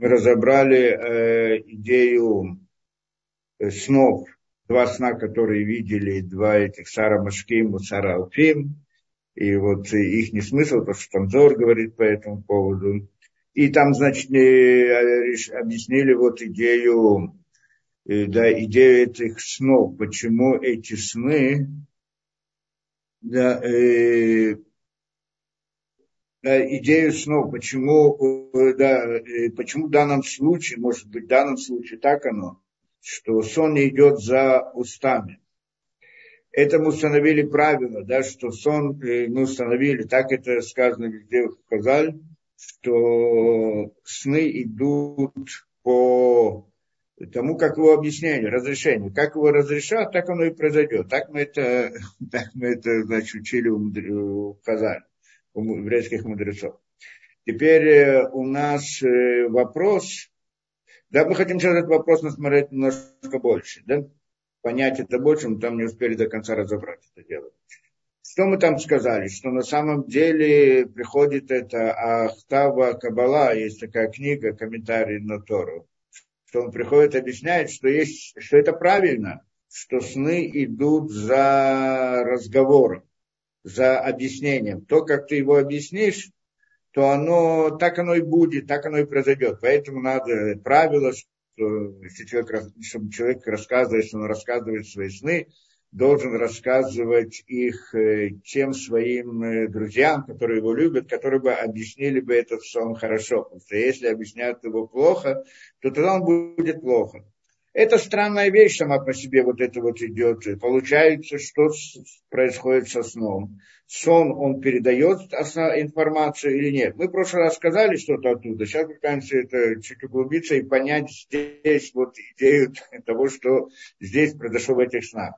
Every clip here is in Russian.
мы разобрали э, идею э, снов, два сна, которые видели, два этих Сара Машким и Сара Алфим, и вот их не смысл, потому что там Зор говорит по этому поводу. И там, значит, объяснили вот идею, э, да, идею этих снов, почему эти сны, да, э, идею снов, почему, э, да, э, почему в данном случае, может быть, в данном случае так оно, что сон идет за устами. Это мы установили правило, да, что сон мы установили, так это сказано везде в Казаль, что сны идут по тому, как его объяснение, разрешение. Как его разрешат, так оно и произойдет. Так мы это, так мы это значит, учили у, Казань, у еврейских мудрецов. Теперь э, у нас э, вопрос, да, мы хотим сейчас этот вопрос насмотреть немножко больше, да, понять это больше, мы там не успели до конца разобрать это дело. Что мы там сказали? Что на самом деле приходит это Ахтава Кабала, есть такая книга, комментарий на Тору, что он приходит, объясняет, что, есть, что это правильно, что сны идут за разговором, за объяснением. То, как ты его объяснишь, то оно, так оно и будет, так оно и произойдет. Поэтому надо правило, что если человек, чтобы человек рассказывает, что он рассказывает свои сны, должен рассказывать их э, тем своим э, друзьям, которые его любят, которые бы объяснили бы этот сон хорошо. Потому что если объясняют его плохо, то тогда он будет плохо. Это странная вещь сама по себе, вот это вот идет. Получается, что происходит со сном. Сон, он передает информацию или нет. Мы в прошлый раз сказали что-то оттуда. Сейчас пытаемся это чуть углубиться и понять здесь вот идею того, что здесь произошло в этих снах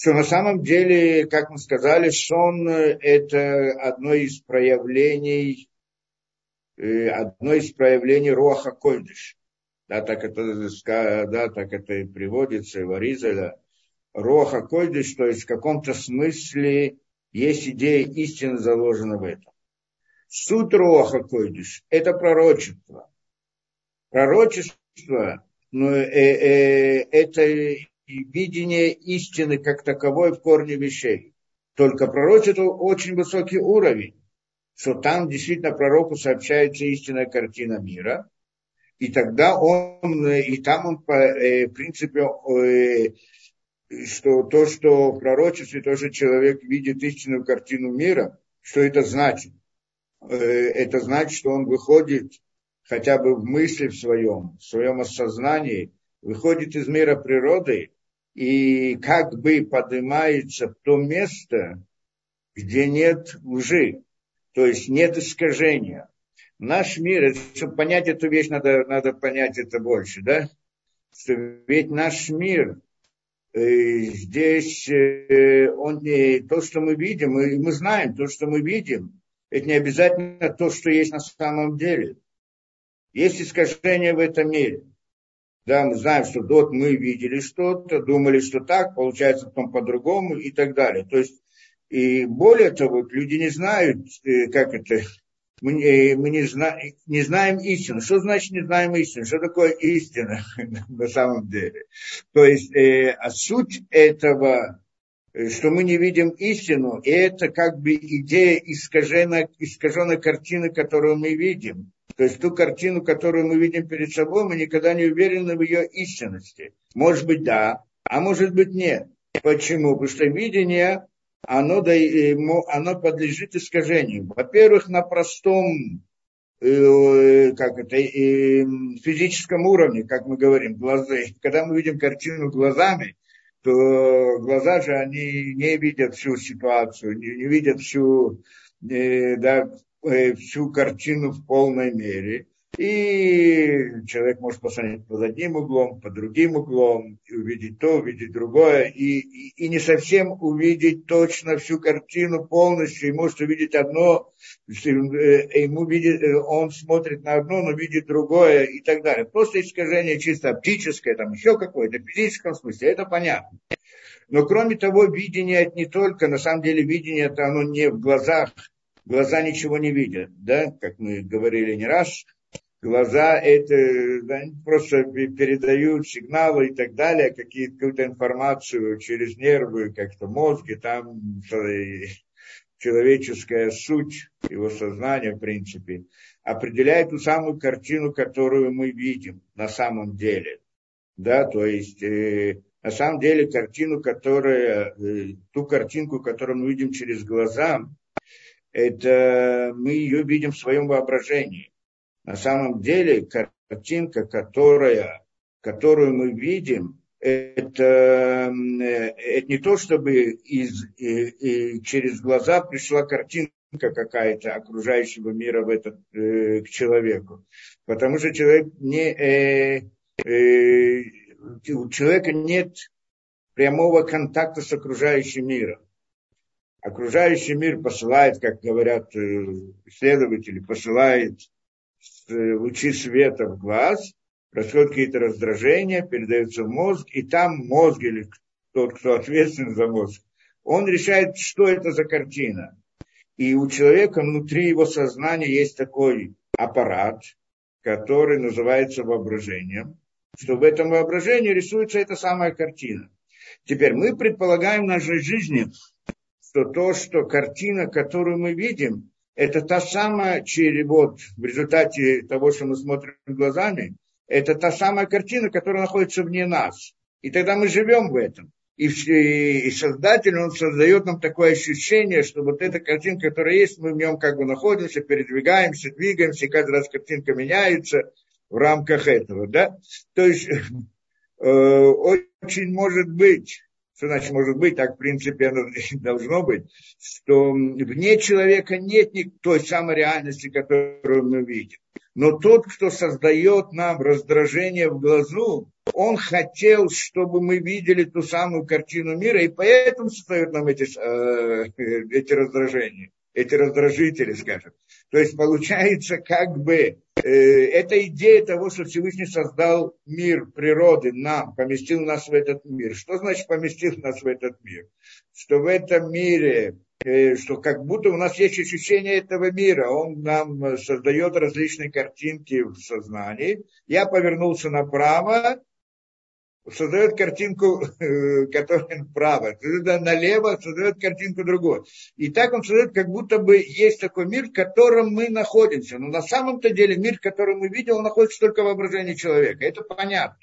что на самом деле, как мы сказали, сон – это одно из проявлений, э, одно из проявлений Руаха Койдыш. Да, так это, да, так это и приводится в Аризеля. Руаха Койдыш, то есть в каком-то смысле есть идея истины заложена в этом. Суть Руаха Койдыш – это пророчество. Пророчество ну, э, э, это и видение истины как таковой в корне вещей. Только пророчество очень высокий уровень, что там действительно пророку сообщается истинная картина мира, и тогда он, и там он, э, в принципе, э, что то, что в пророчестве, то, что человек видит истинную картину мира, что это значит? Э, это значит, что он выходит хотя бы в мысли в своем, в своем осознании, выходит из мира природы и как бы поднимается в то место, где нет лжи, то есть нет искажения. Наш мир, чтобы понять эту вещь, надо, надо понять это больше, да? Что ведь наш мир, э, здесь э, он не то, что мы видим, мы, мы знаем то, что мы видим, это не обязательно то, что есть на самом деле. Есть искажения в этом мире. Да, мы знаем, что вот мы видели что-то, думали, что так, получается потом по-другому и так далее. То есть, и более того, люди не знают, э, как это, мы, мы не, зна, не знаем истину. Что значит не знаем истину? Что такое истина на самом деле? То есть, э, а суть этого, э, что мы не видим истину, это как бы идея искаженной, искаженной картины, которую мы видим. То есть ту картину, которую мы видим перед собой, мы никогда не уверены в ее истинности. Может быть, да, а может быть, нет. Почему? Потому что видение, оно, оно подлежит искажению. Во-первых, на простом э, как это, физическом уровне, как мы говорим, глазы. Когда мы видим картину глазами, то глаза же, они не видят всю ситуацию, не, не видят всю, э, да, Э, всю картину в полной мере. И человек может посмотреть под одним углом, под другим углом, и увидеть то, увидеть другое, и, и, и не совсем увидеть точно всю картину полностью, и может увидеть одно, э, ему видит, э, он смотрит на одно, но видит другое и так далее. Просто искажение чисто оптическое, там еще какое-то, в физическом смысле, это понятно. Но кроме того, видение это не только, на самом деле видение это оно не в глазах, глаза ничего не видят, да, как мы говорили не раз, глаза это да, просто передают сигналы и так далее, какие-то информацию через нервы, как-то мозги, там человеческая суть, его сознание, в принципе, определяет ту самую картину, которую мы видим на самом деле. Да, то есть, э, на самом деле, картину, которая, э, ту картинку, которую мы видим через глаза, это мы ее видим в своем воображении. На самом деле, картинка, которая, которую мы видим, это, это не то, чтобы из, и, и через глаза пришла картинка какая-то окружающего мира в этот, э, к человеку. Потому что человек не, э, э, у человека нет прямого контакта с окружающим миром. Окружающий мир посылает, как говорят э, исследователи, посылает э, лучи света в глаз, происходят какие-то раздражения, передаются в мозг, и там мозг или тот, кто ответственен за мозг, он решает, что это за картина. И у человека внутри его сознания есть такой аппарат, который называется воображением, что в этом воображении рисуется эта самая картина. Теперь мы предполагаем в нашей жизни, что то, что картина, которую мы видим, это та самая, вот в результате того, что мы смотрим глазами, это та самая картина, которая находится вне нас. И тогда мы живем в этом. И, и Создатель, он создает нам такое ощущение, что вот эта картинка, которая есть, мы в нем как бы находимся, передвигаемся, двигаемся, и каждый раз картинка меняется в рамках этого. Да? То есть э, очень может быть, что значит может быть, так в принципе оно должно быть, что вне человека нет той самой реальности, которую мы видим. Но тот, кто создает нам раздражение в глазу, он хотел, чтобы мы видели ту самую картину мира, и поэтому создает нам эти, э, эти раздражения, эти раздражители, скажем. То есть получается как бы э, эта идея того, что Всевышний создал мир природы нам, поместил нас в этот мир. Что значит поместил нас в этот мир? Что в этом мире э, что как будто у нас есть ощущение этого мира, он нам создает различные картинки в сознании. Я повернулся направо, создает картинку, э, которая направо, налево создает картинку другую. И так он создает, как будто бы есть такой мир, в котором мы находимся. Но на самом-то деле мир, который мы видим, он находится только в воображении человека. Это понятно.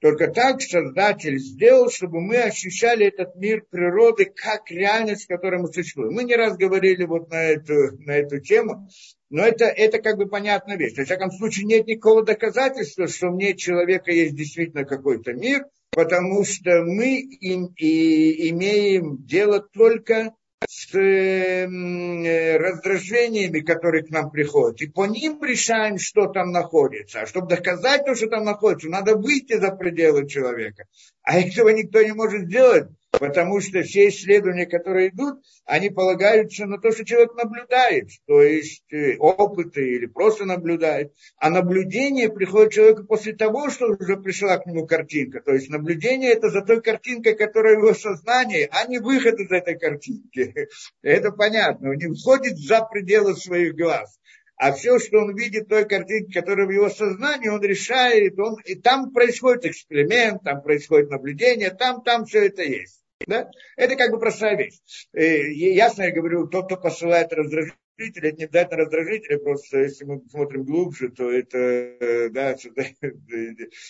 Только так Создатель сделал, чтобы мы ощущали этот мир природы как реальность, в которой мы существуем. Мы не раз говорили вот на эту, на эту тему, но это, это как бы понятная вещь. Во всяком случае, нет никакого доказательства, что мне человека есть действительно какой-то мир, потому что мы им, и имеем дело только с э, раздражениями, которые к нам приходят. И по ним решаем, что там находится. А чтобы доказать то, что там находится, надо выйти за пределы человека. А этого никто не может сделать, потому что все исследования, которые идут, они полагаются на то, что человек наблюдает, то есть э, опыты или просто наблюдает. А наблюдение приходит человеку после того, что уже пришла к нему картинка. То есть наблюдение это за той картинкой, которая в его сознании, а не выход из этой картинки. Это понятно. Он не входит за пределы своих глаз. А все, что он видит той картинке, которая в его сознании, он решает, он, и там происходит эксперимент, там происходит наблюдение, там, там все это есть. Да? Это как бы простая вещь. И, э, ясно я говорю, тот, кто посылает раздражители, это не обязательно раздражители, просто если мы смотрим глубже, то это, э, да,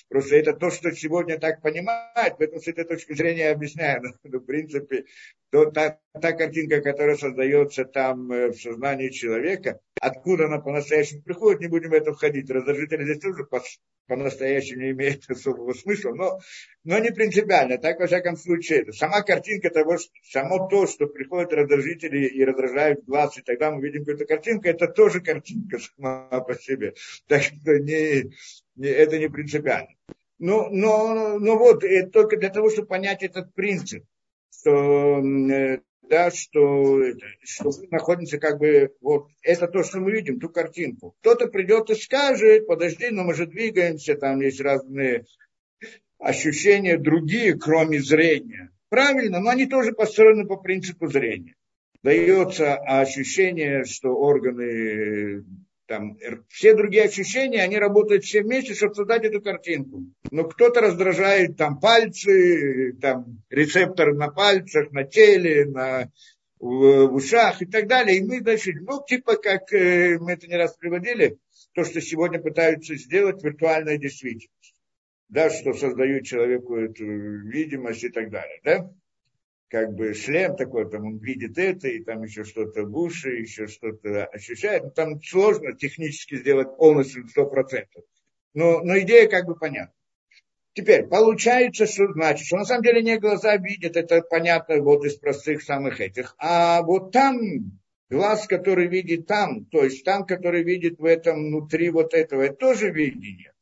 просто это то, что сегодня так понимают, поэтому с этой точки зрения я объясняю, но, в принципе, то, та, та картинка, которая создается там э, в сознании человека, откуда она по-настоящему приходит, не будем в это входить. Раздражители здесь тоже по-настоящему не имеет особого смысла, но, но не принципиально. Так, во всяком случае, это. сама картинка того, что, само то, что приходят раздражители и раздражают глаз, и тогда мы видим какую-то картинку, это тоже картинка сама по себе. Так что не, не, это не принципиально. Но, но, но вот, это только для того, чтобы понять этот принцип, что э, да, что, что мы находимся как бы, вот, это то, что мы видим, ту картинку. Кто-то придет и скажет, подожди, но мы же двигаемся, там есть разные ощущения другие, кроме зрения. Правильно, но они тоже построены по принципу зрения. Дается ощущение, что органы Там, все другие ощущения, они работают все вместе, чтобы создать эту картинку. Но кто-то раздражает там пальцы, там рецепторы на пальцах, на теле, на, в, ушах и так далее. И мы, значит, ну, типа, как э, мы это не раз приводили, то, что сегодня пытаются сделать виртуальная действительность. Да, что создают человеку эту видимость и так далее, да? Как бы шлем такой, там он видит это, и там еще что-то в уши, еще что-то ощущает. Ну, там сложно технически сделать полностью сто процентов. Но, но идея как бы понятна. Теперь, получается, что значит, что на самом деле не глаза видят, это понятно вот из простых самых этих. А вот там, глаз, который видит там, то есть там, который видит в этом, внутри вот этого, это тоже видение.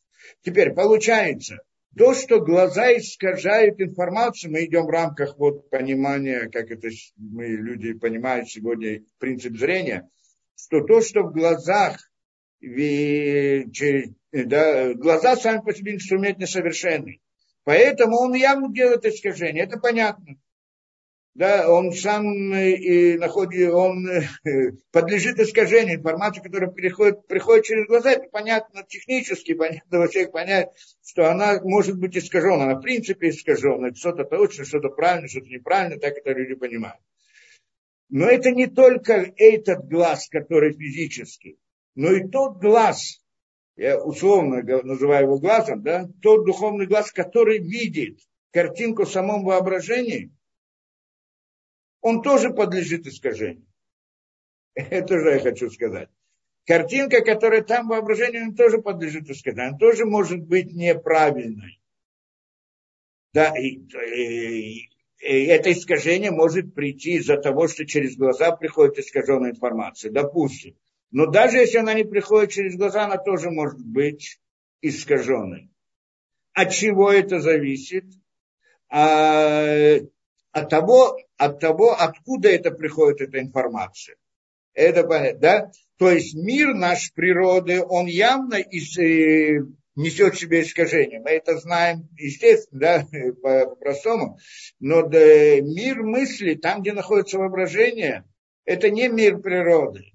Теперь, получается, то, что глаза искажают информацию, мы идем в рамках вот понимания, как это мы люди понимают сегодня принцип зрения, что то, что в глазах, да, глаза сами по себе инструмент несовершенный. Поэтому он явно делает искажение, это понятно да, он сам э, и находит, он э, подлежит искажению. Информация, которая приходит, приходит через глаза, это понятно технически, понятно вообще понять, что она может быть искажена, она в принципе искажена, что-то точно, что-то правильно, что-то неправильно, так это люди понимают. Но это не только этот глаз, который физический, но и тот глаз, я условно называю его глазом, да, тот духовный глаз, который видит картинку в самом воображении – он тоже подлежит искажению. Это же я хочу сказать. Картинка, которая там воображение, он тоже подлежит искажению. Она тоже может быть неправильной. Да, и, и, и это искажение может прийти из-за того, что через глаза приходит искаженная информация, допустим. Но даже если она не приходит через глаза, она тоже может быть искаженной. От чего это зависит? А, от того, от того, откуда это приходит, эта информация. Это понятно, да? То есть мир наш природы, он явно из, э, несет в себе искажение. Мы это знаем, естественно, да, по-простому. Но да, мир мысли, там, где находится воображение, это не мир природы.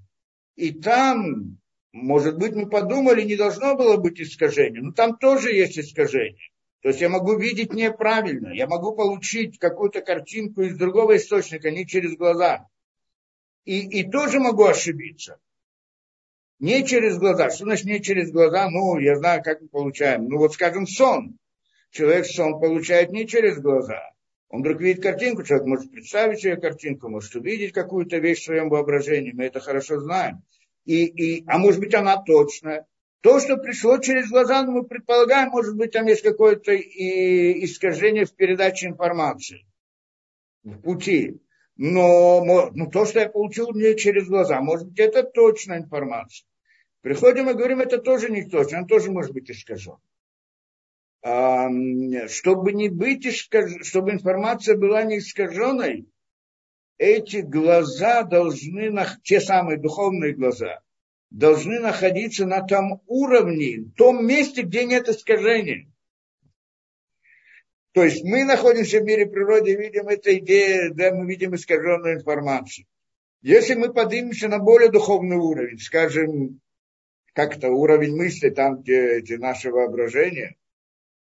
И там, может быть, мы подумали, не должно было быть искажения, но там тоже есть искажение. То есть я могу видеть неправильно, я могу получить какую-то картинку из другого источника, не через глаза. И, и тоже могу ошибиться. Не через глаза. Что значит не через глаза? Ну, я знаю, как мы получаем. Ну, вот скажем, сон. Человек сон получает не через глаза. Он вдруг видит картинку, человек может представить себе картинку, может увидеть какую-то вещь в своем воображении, мы это хорошо знаем. И, и, а может быть она точная, то, что пришло через глаза, ну, мы предполагаем, может быть, там есть какое-то искажение в передаче информации в пути. Но ну, то, что я получил не через глаза, может быть, это точная информация. Приходим и говорим, это тоже не точно, он тоже может быть искажен. Чтобы не быть искаж... чтобы информация была не искаженной, эти глаза должны, те самые духовные глаза, должны находиться на том уровне, том месте, где нет искажения. То есть мы находимся в мире природы видим эту идею, да, мы видим искаженную информацию. Если мы поднимемся на более духовный уровень, скажем, как-то уровень мысли, там, где, где наше воображение,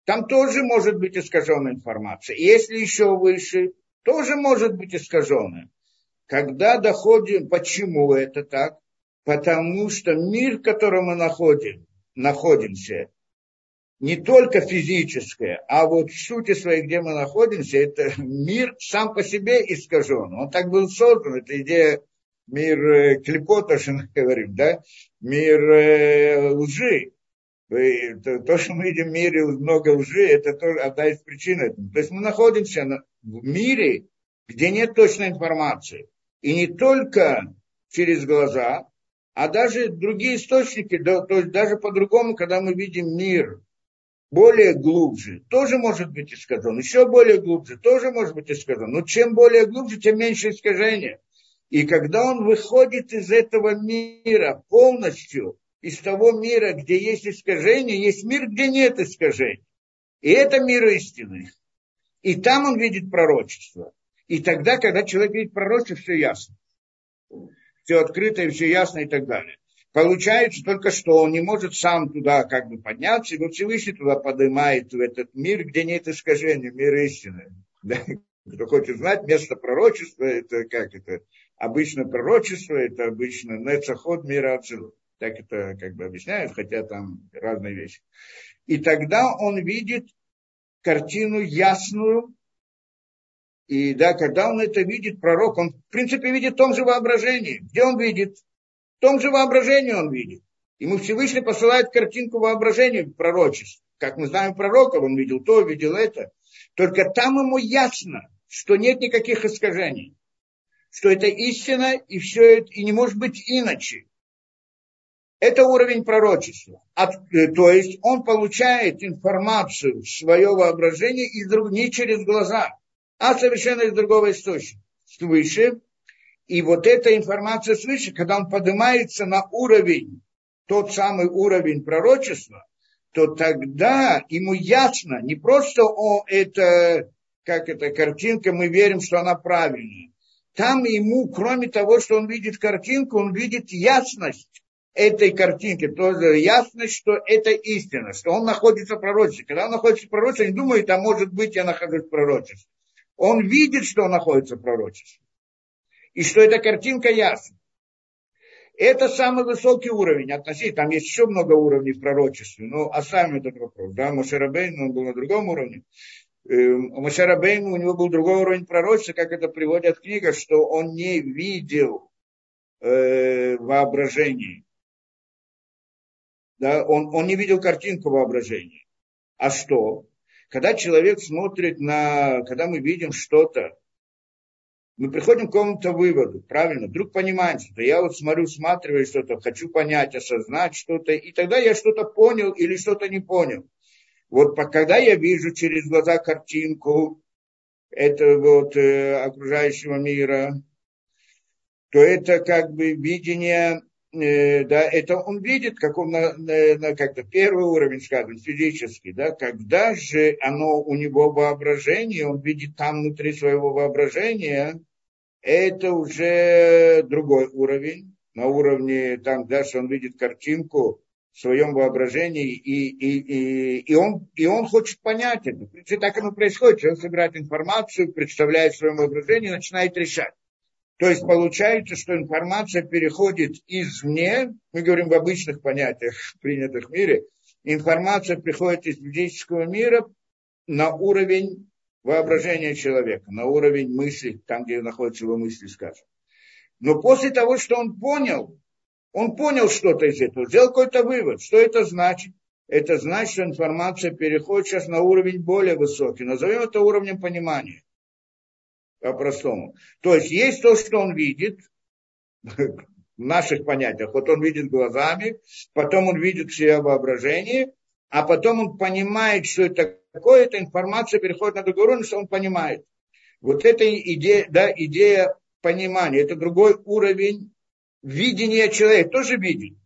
там тоже может быть искаженная информация. Если еще выше, тоже может быть искаженная. Когда доходим, почему это так? Потому что мир, в котором мы находим, находимся, не только физическое, а вот в сути своей, где мы находимся, это мир сам по себе искажен. Он так был создан, это идея мир э, клепота, что мы говорим, да, мир э, лжи. То, что мы видим в мире много лжи, это тоже одна из причин этого. То есть мы находимся в мире, где нет точной информации. И не только через глаза, а даже другие источники, да, то есть даже по-другому, когда мы видим мир более глубже, тоже может быть искажен, еще более глубже, тоже может быть искажен. Но чем более глубже, тем меньше искажения. И когда он выходит из этого мира полностью, из того мира, где есть искажение, есть мир, где нет искажений. И это мир истины. И там он видит пророчество. И тогда, когда человек видит пророчество, все ясно все открыто и все ясно и так далее. Получается только что он не может сам туда как бы подняться, и Всевышний туда поднимает в этот мир, где нет искажения, мир истины. Да? Кто хочет знать, место пророчества, это как это, обычно пророчество, это обычно нецаход мира Ацилут. Так это как бы объясняют, хотя там разные вещи. И тогда он видит картину ясную, и да, когда он это видит, пророк, он в принципе видит в том же воображении. Где он видит? В том же воображении он видит. Ему Всевышний посылает картинку воображения пророчеств. Как мы знаем пророков, он видел то, видел это. Только там ему ясно, что нет никаких искажений. Что это истина, и все это, и не может быть иначе. Это уровень пророчества. От, э, то есть он получает информацию в свое воображение из, не через глаза, а совершенно из другого источника. Свыше. И вот эта информация свыше, когда он поднимается на уровень, тот самый уровень пророчества, то тогда ему ясно, не просто о, это, как эта картинка, мы верим, что она правильная. Там ему, кроме того, что он видит картинку, он видит ясность этой картинки, тоже ясность, что это истина, что он находится в пророчестве. Когда он находится в пророчестве, не думает, а может быть, я нахожусь в пророчестве. Он видит, что находится в и что эта картинка ясна. Это самый высокий уровень относительно. Там есть еще много уровней в пророчестве, но оставим этот вопрос. Да, Мошерабейн, он был на другом уровне. Эм, Мошерабейн у него был другой уровень пророчества, как это приводит книга, что он не видел э, воображения. Да, он, он не видел картинку воображения. А что? Когда человек смотрит на, когда мы видим что-то, мы приходим к какому-то выводу, правильно, вдруг понимаем, что я вот смотрю, сматриваю что-то, хочу понять, осознать что-то, и тогда я что-то понял или что-то не понял. Вот когда я вижу через глаза картинку этого вот э, окружающего мира, то это как бы видение, э, да, это он видит, как он на, на, на как-то первый уровень, скажем, физический, да, когда же оно у него воображение, он видит там внутри своего воображения, это уже другой уровень, на уровне там, даже он видит картинку в своем воображении, и, и, и, и, он, и он хочет понять это. В принципе, так оно происходит. Он собирает информацию, представляет в своем воображении, начинает решать. То есть получается, что информация переходит извне, мы говорим в обычных понятиях, принятых в мире, информация приходит из физического мира на уровень воображения человека, на уровень мысли, там, где находятся его мысли, скажем. Но после того, что он понял, он понял что-то из этого, сделал какой-то вывод. Что это значит? Это значит, что информация переходит сейчас на уровень более высокий. Назовем это уровнем понимания. По-простому. То есть есть то, что он видит, в наших понятиях. Вот он видит глазами, потом он видит все воображение, а потом он понимает, что это такое, эта информация переходит на другой уровень, что он понимает. Вот эта идея, да, идея понимания, это другой уровень видения человека, тоже видит.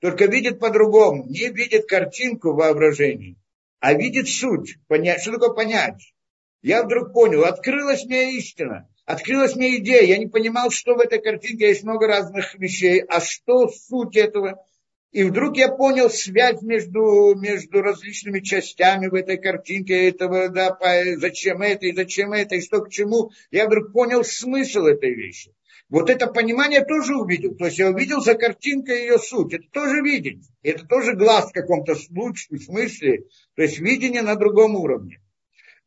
Только видит по-другому, не видит картинку воображения, а видит суть, понять, что такое понять. Я вдруг понял, открылась мне истина, открылась мне идея, я не понимал, что в этой картинке есть много разных вещей, а что суть этого, и вдруг я понял связь между, между различными частями в этой картинке этого, да, зачем это и зачем это, и что к чему. Я вдруг понял смысл этой вещи. Вот это понимание тоже увидел. То есть я увидел за картинкой ее суть. Это тоже видеть. Это тоже глаз в каком-то смысле. То есть видение на другом уровне.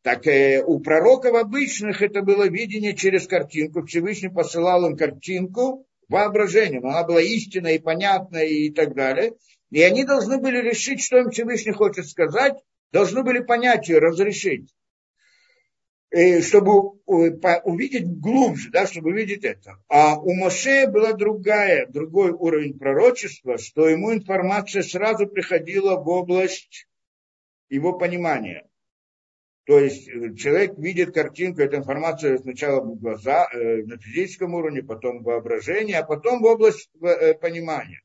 Так э, у пророков обычных это было видение через картинку. Всевышний посылал им картинку, воображением. Она была истинной и понятной и так далее. И они должны были решить, что им Всевышний хочет сказать, должны были понять ее, разрешить. И чтобы увидеть глубже, да, чтобы увидеть это. А у Моше была другая, другой уровень пророчества, что ему информация сразу приходила в область его понимания. То есть э, человек видит картинку, эта информация сначала в глаза, э, на физическом уровне, потом в воображении, а потом в область э, понимания.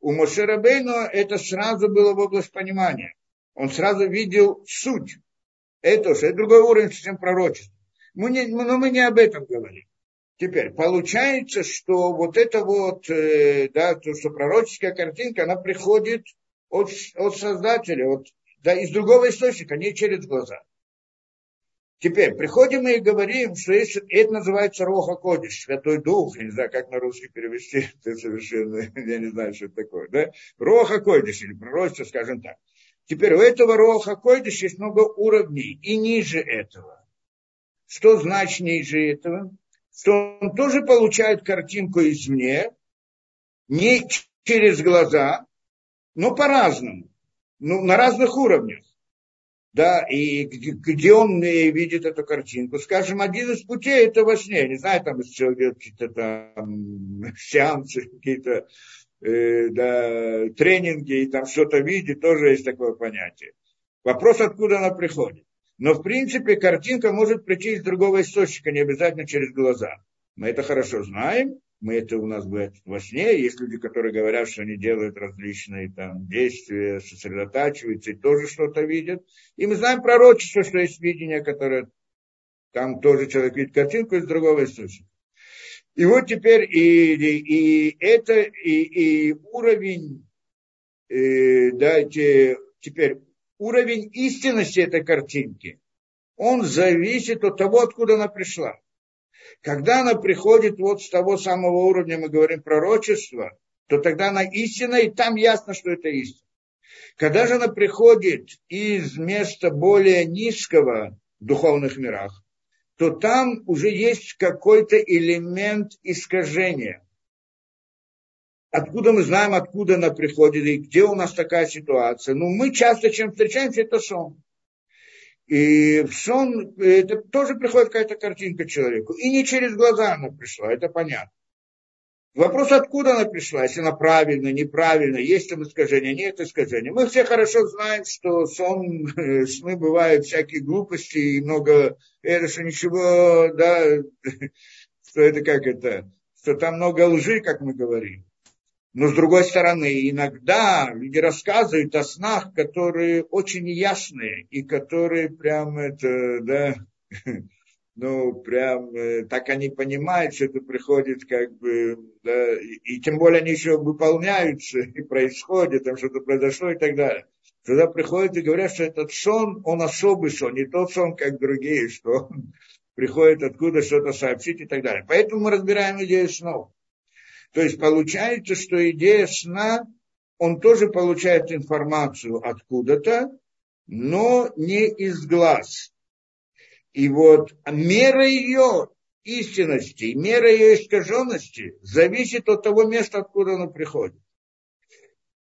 У Мошерабейну это сразу было в область понимания. Он сразу видел суть. Это уже другой уровень, чем пророчество. Мы не, но мы не об этом говорим. Теперь, получается, что вот это вот, да, то, что пророческая картинка, она приходит от, от Создателя, от, да, из другого источника, не через глаза. Теперь, приходим и говорим, что есть, это называется Роха Кодиш, Святой Дух, я не знаю, как на русский перевести, это совершенно, я не знаю, что это такое, да? Роха Кодиш, или пророчество, скажем так. Теперь, у этого Роха Кодиш есть много уровней, и ниже этого. Что значит ниже этого? Что он тоже получает картинку извне, не через глаза, но по-разному, ну, на разных уровнях да, и где он видит эту картинку. Скажем, один из путей это во сне. Не знаю, там из человека какие-то там сеансы, какие-то э, да, тренинги, и там что-то видит, тоже есть такое понятие. Вопрос, откуда она приходит. Но, в принципе, картинка может прийти из другого источника, не обязательно через глаза. Мы это хорошо знаем мы это у нас бывает во сне, есть люди, которые говорят, что они делают различные там действия, сосредотачиваются и тоже что-то видят. И мы знаем пророчество, что есть видение, которое там тоже человек видит картинку из другого источника. И вот теперь и, и, и это, и, и уровень, э, да, теперь уровень истинности этой картинки, он зависит от того, откуда она пришла. Когда она приходит вот с того самого уровня, мы говорим пророчество, то тогда она истина, и там ясно, что это истина. Когда же она приходит из места более низкого в духовных мирах, то там уже есть какой-то элемент искажения. Откуда мы знаем, откуда она приходит и где у нас такая ситуация? Ну, мы часто, чем встречаемся, это сон. И в сон это тоже приходит какая-то картинка человеку. И не через глаза она пришла, это понятно. Вопрос, откуда она пришла, если она правильно, неправильно, есть там искажение, нет искажения. Мы все хорошо знаем, что сон, сны бывают всякие глупости и много, это что ничего, да, что это как это, что там много лжи, как мы говорим. Но с другой стороны, иногда люди рассказывают о снах, которые очень ясные и которые прям это, да, ну, прям э, так они понимают, что это приходит как бы, да, и, и тем более они еще выполняются, и происходит, там что-то произошло и так далее. Когда приходят и говорят, что этот сон, он особый сон, не тот сон, как другие, что он приходит откуда что-то сообщить и так далее. Поэтому мы разбираем идею снов. То есть получается, что идея сна, он тоже получает информацию откуда-то, но не из глаз. И вот мера ее истинности, мера ее искаженности зависит от того места, откуда она приходит.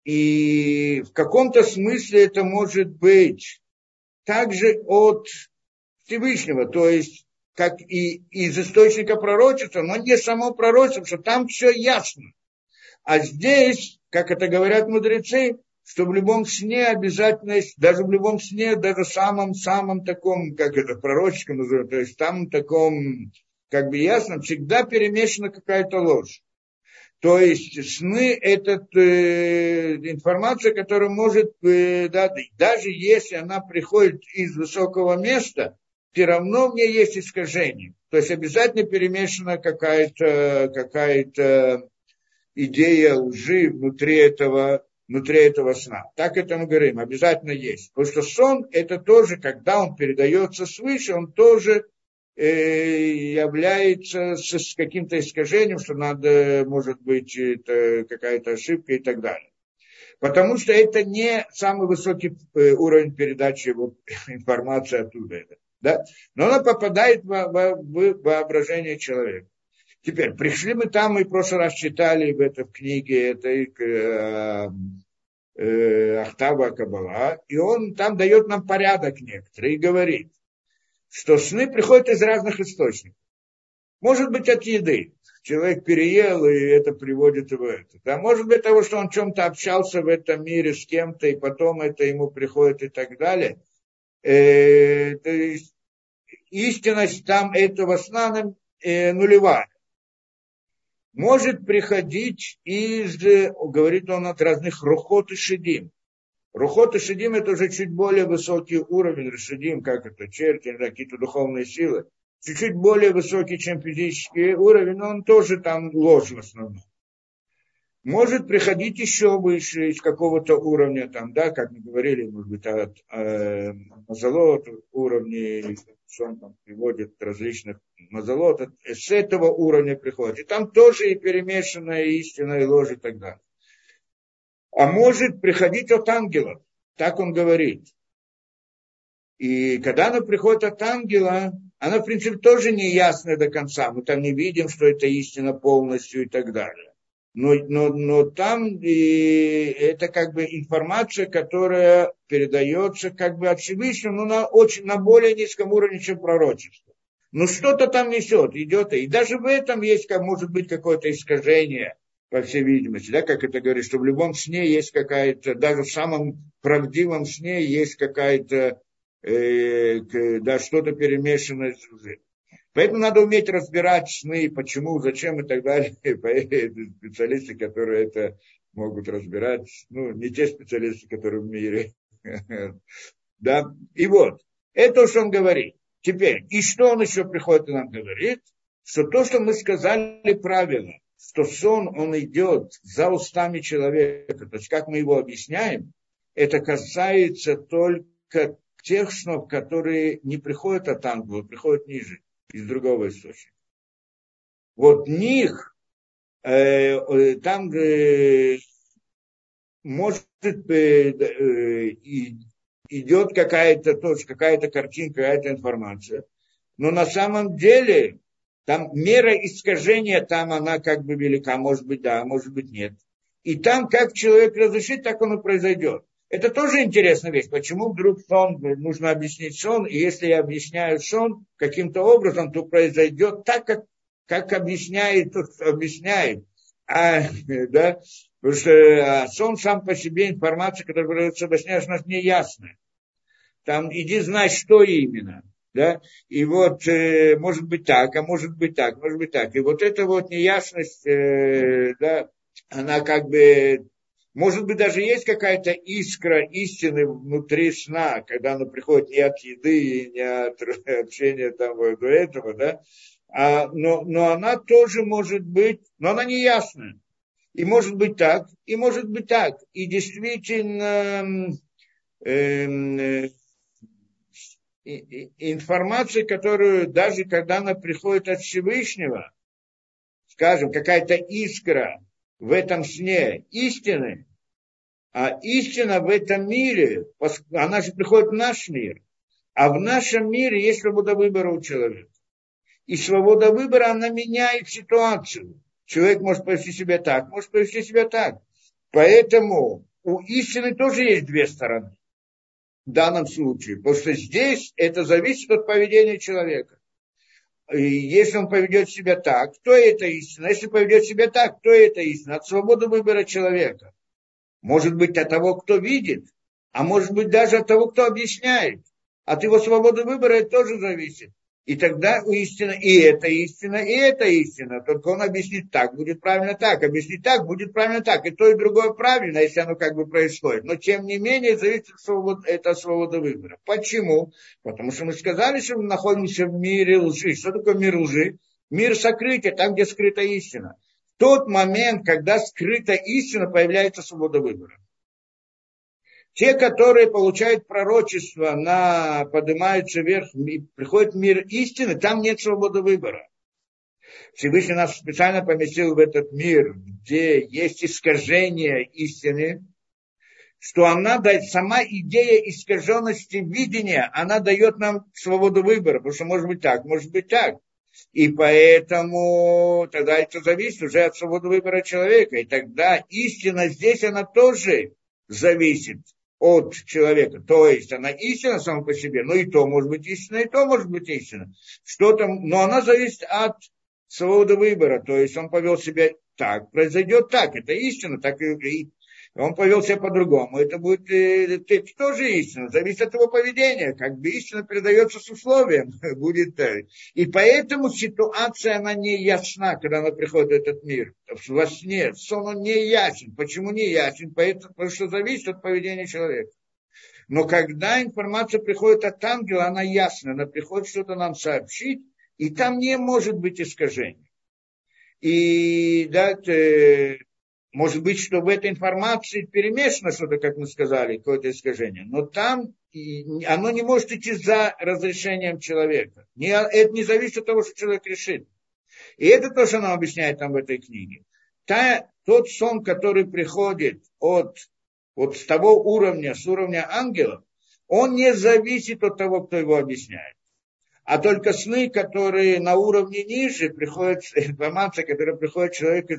И в каком-то смысле это может быть также от Всевышнего, то есть как и из источника пророчества, но не само пророчество, что там все ясно. А здесь, как это говорят мудрецы, что в любом сне обязательно даже в любом сне, даже самом-самом таком, как это пророческом называют, то есть там таком, как бы ясно, всегда перемешана какая-то ложь. То есть сны – это э, информация, которая может, э, да, даже если она приходит из высокого места, все равно у меня есть искажение. То есть обязательно перемешана какая-то какая идея лжи внутри этого, внутри этого сна. Так это мы говорим, обязательно есть. Потому что сон это тоже, когда он передается свыше, он тоже э, является с, каким-то искажением, что надо, может быть, какая-то ошибка и так далее. Потому что это не самый высокий э, уровень передачи вот, информации оттуда. Да? но она попадает в, в, в воображение человека. Теперь, пришли мы там, мы в прошлый раз читали в этой книге этой э, э, Ахтаба Кабала, и он там дает нам порядок некоторый и говорит, что сны приходят из разных источников. Может быть, от еды. Человек переел, и это приводит его это. Да, может быть, того, что он чем-то общался в этом мире с кем-то, и потом это ему приходит и так далее – э, то есть истинность там этого сна э, нулевая. Может приходить из, говорит он, от разных рухот и шедим. Рухот и шедим это уже чуть более высокий уровень, шедим, как это, черти, какие-то духовные силы. чуть-чуть более высокий, чем физический уровень, но он тоже там ложь в основном. Может приходить еще выше, из какого-то уровня, там, да, как мы говорили, может быть, от э, мазолот, уровней, что он там приводит различных мазолот, с этого уровня приходит. И там тоже и перемешанная истина, и ложь и так далее. А может приходить от ангелов, так он говорит. И когда она приходит от ангела, она, в принципе, тоже не ясна до конца. Мы там не видим, что это истина полностью и так далее. Но, но, но там и это как бы информация, которая передается как бы от Всевышнего, но на, очень, на более низком уровне, чем пророчество. Но что-то там несет, идет. И даже в этом есть, как, может быть, какое-то искажение, по всей видимости, да, как это говорит, что в любом сне есть какая-то, даже в самом правдивом сне есть какая-то э, да, что-то перемешанное с лжи. Поэтому надо уметь разбирать сны, почему, зачем и так далее. Специалисты, которые это могут разбирать, ну, не те специалисты, которые в мире. Да, и вот, это что он говорит. Теперь, и что он еще приходит и нам говорит? Что то, что мы сказали правильно, что сон, он идет за устами человека, то есть как мы его объясняем, это касается только тех снов, которые не приходят от ангела, приходят ниже, из другого источника. Вот них, э, э, там э, может э, э, идет какая-то тоже какая-то картинка, какая-то информация. Но на самом деле там мера искажения, там она как бы велика, может быть да, может быть нет. И там как человек разрешит, так оно произойдет. Это тоже интересная вещь. Почему вдруг сон, нужно объяснить сон, и если я объясняю сон каким-то образом, то произойдет так, как, как объясняет тот, кто объясняет. А, да? Потому что а, сон сам по себе, информация, которая объясняешь, у нас не ясная. Там иди знать, что именно. Да? И вот, э, может быть так, а может быть так, может быть так. И вот эта вот неясность, э, да, она как бы может быть, даже есть какая-то искра истины внутри сна, когда она приходит не от еды, не от общения там до этого, да, а, но, но она тоже может быть, но она не ясная. И может быть так, и может быть так. И действительно, эм, э, информация, которую даже когда она приходит от Всевышнего, скажем, какая-то искра, в этом сне истины, а истина в этом мире, она же приходит в наш мир, а в нашем мире есть свобода выбора у человека. И свобода выбора, она меняет ситуацию. Человек может повести себя так, может повести себя так. Поэтому у истины тоже есть две стороны в данном случае. Потому что здесь это зависит от поведения человека если он поведет себя так, то это истина. Если поведет себя так, то это истина. От свободы выбора человека. Может быть, от того, кто видит, а может быть, даже от того, кто объясняет. От его свободы выбора это тоже зависит. И тогда у истины и это истина, и это истина. Только он объяснит так, будет правильно так, объяснит так, будет правильно так. И то, и другое правильно, если оно как бы происходит. Но тем не менее, зависит от свободы, это от свободы выбора. Почему? Потому что мы сказали, что мы находимся в мире лжи. Что такое мир лжи? Мир сокрытия, там, где скрыта истина. В тот момент, когда скрыта истина, появляется свобода выбора. Те, которые получают пророчество, на, поднимаются вверх, приходит мир истины, там нет свободы выбора. Всевышний нас специально поместил в этот мир, где есть искажение истины, что она дает, сама идея искаженности видения, она дает нам свободу выбора, потому что может быть так, может быть так. И поэтому тогда это зависит уже от свободы выбора человека. И тогда истина здесь, она тоже зависит от человека. То есть она истина сама по себе, но и то может быть истина, и то может быть истина. Что там, но она зависит от свободы выбора. То есть он повел себя так, произойдет так, это истина, так и, он повел себя по-другому. Это будет это тоже истина, зависит от его поведения. Как бы истина передается с условием. будет, э, и поэтому ситуация, она не ясна, когда она приходит в этот мир. Во сне, сон он не ясен. Почему не ясен? Поэтому, потому что зависит от поведения человека. Но когда информация приходит от ангела, она ясна, она приходит что-то нам сообщить, И там не может быть искажения. И да, может быть, что в этой информации перемешано что-то, как мы сказали, какое-то искажение. Но там оно не может идти за разрешением человека. Это не зависит от того, что человек решит. И это то, что нам объясняет там в этой книге. Та, тот сон, который приходит от, вот с того уровня, с уровня ангелов, он не зависит от того, кто его объясняет. А только сны, которые на уровне ниже, приходят, информация, которая приходит человек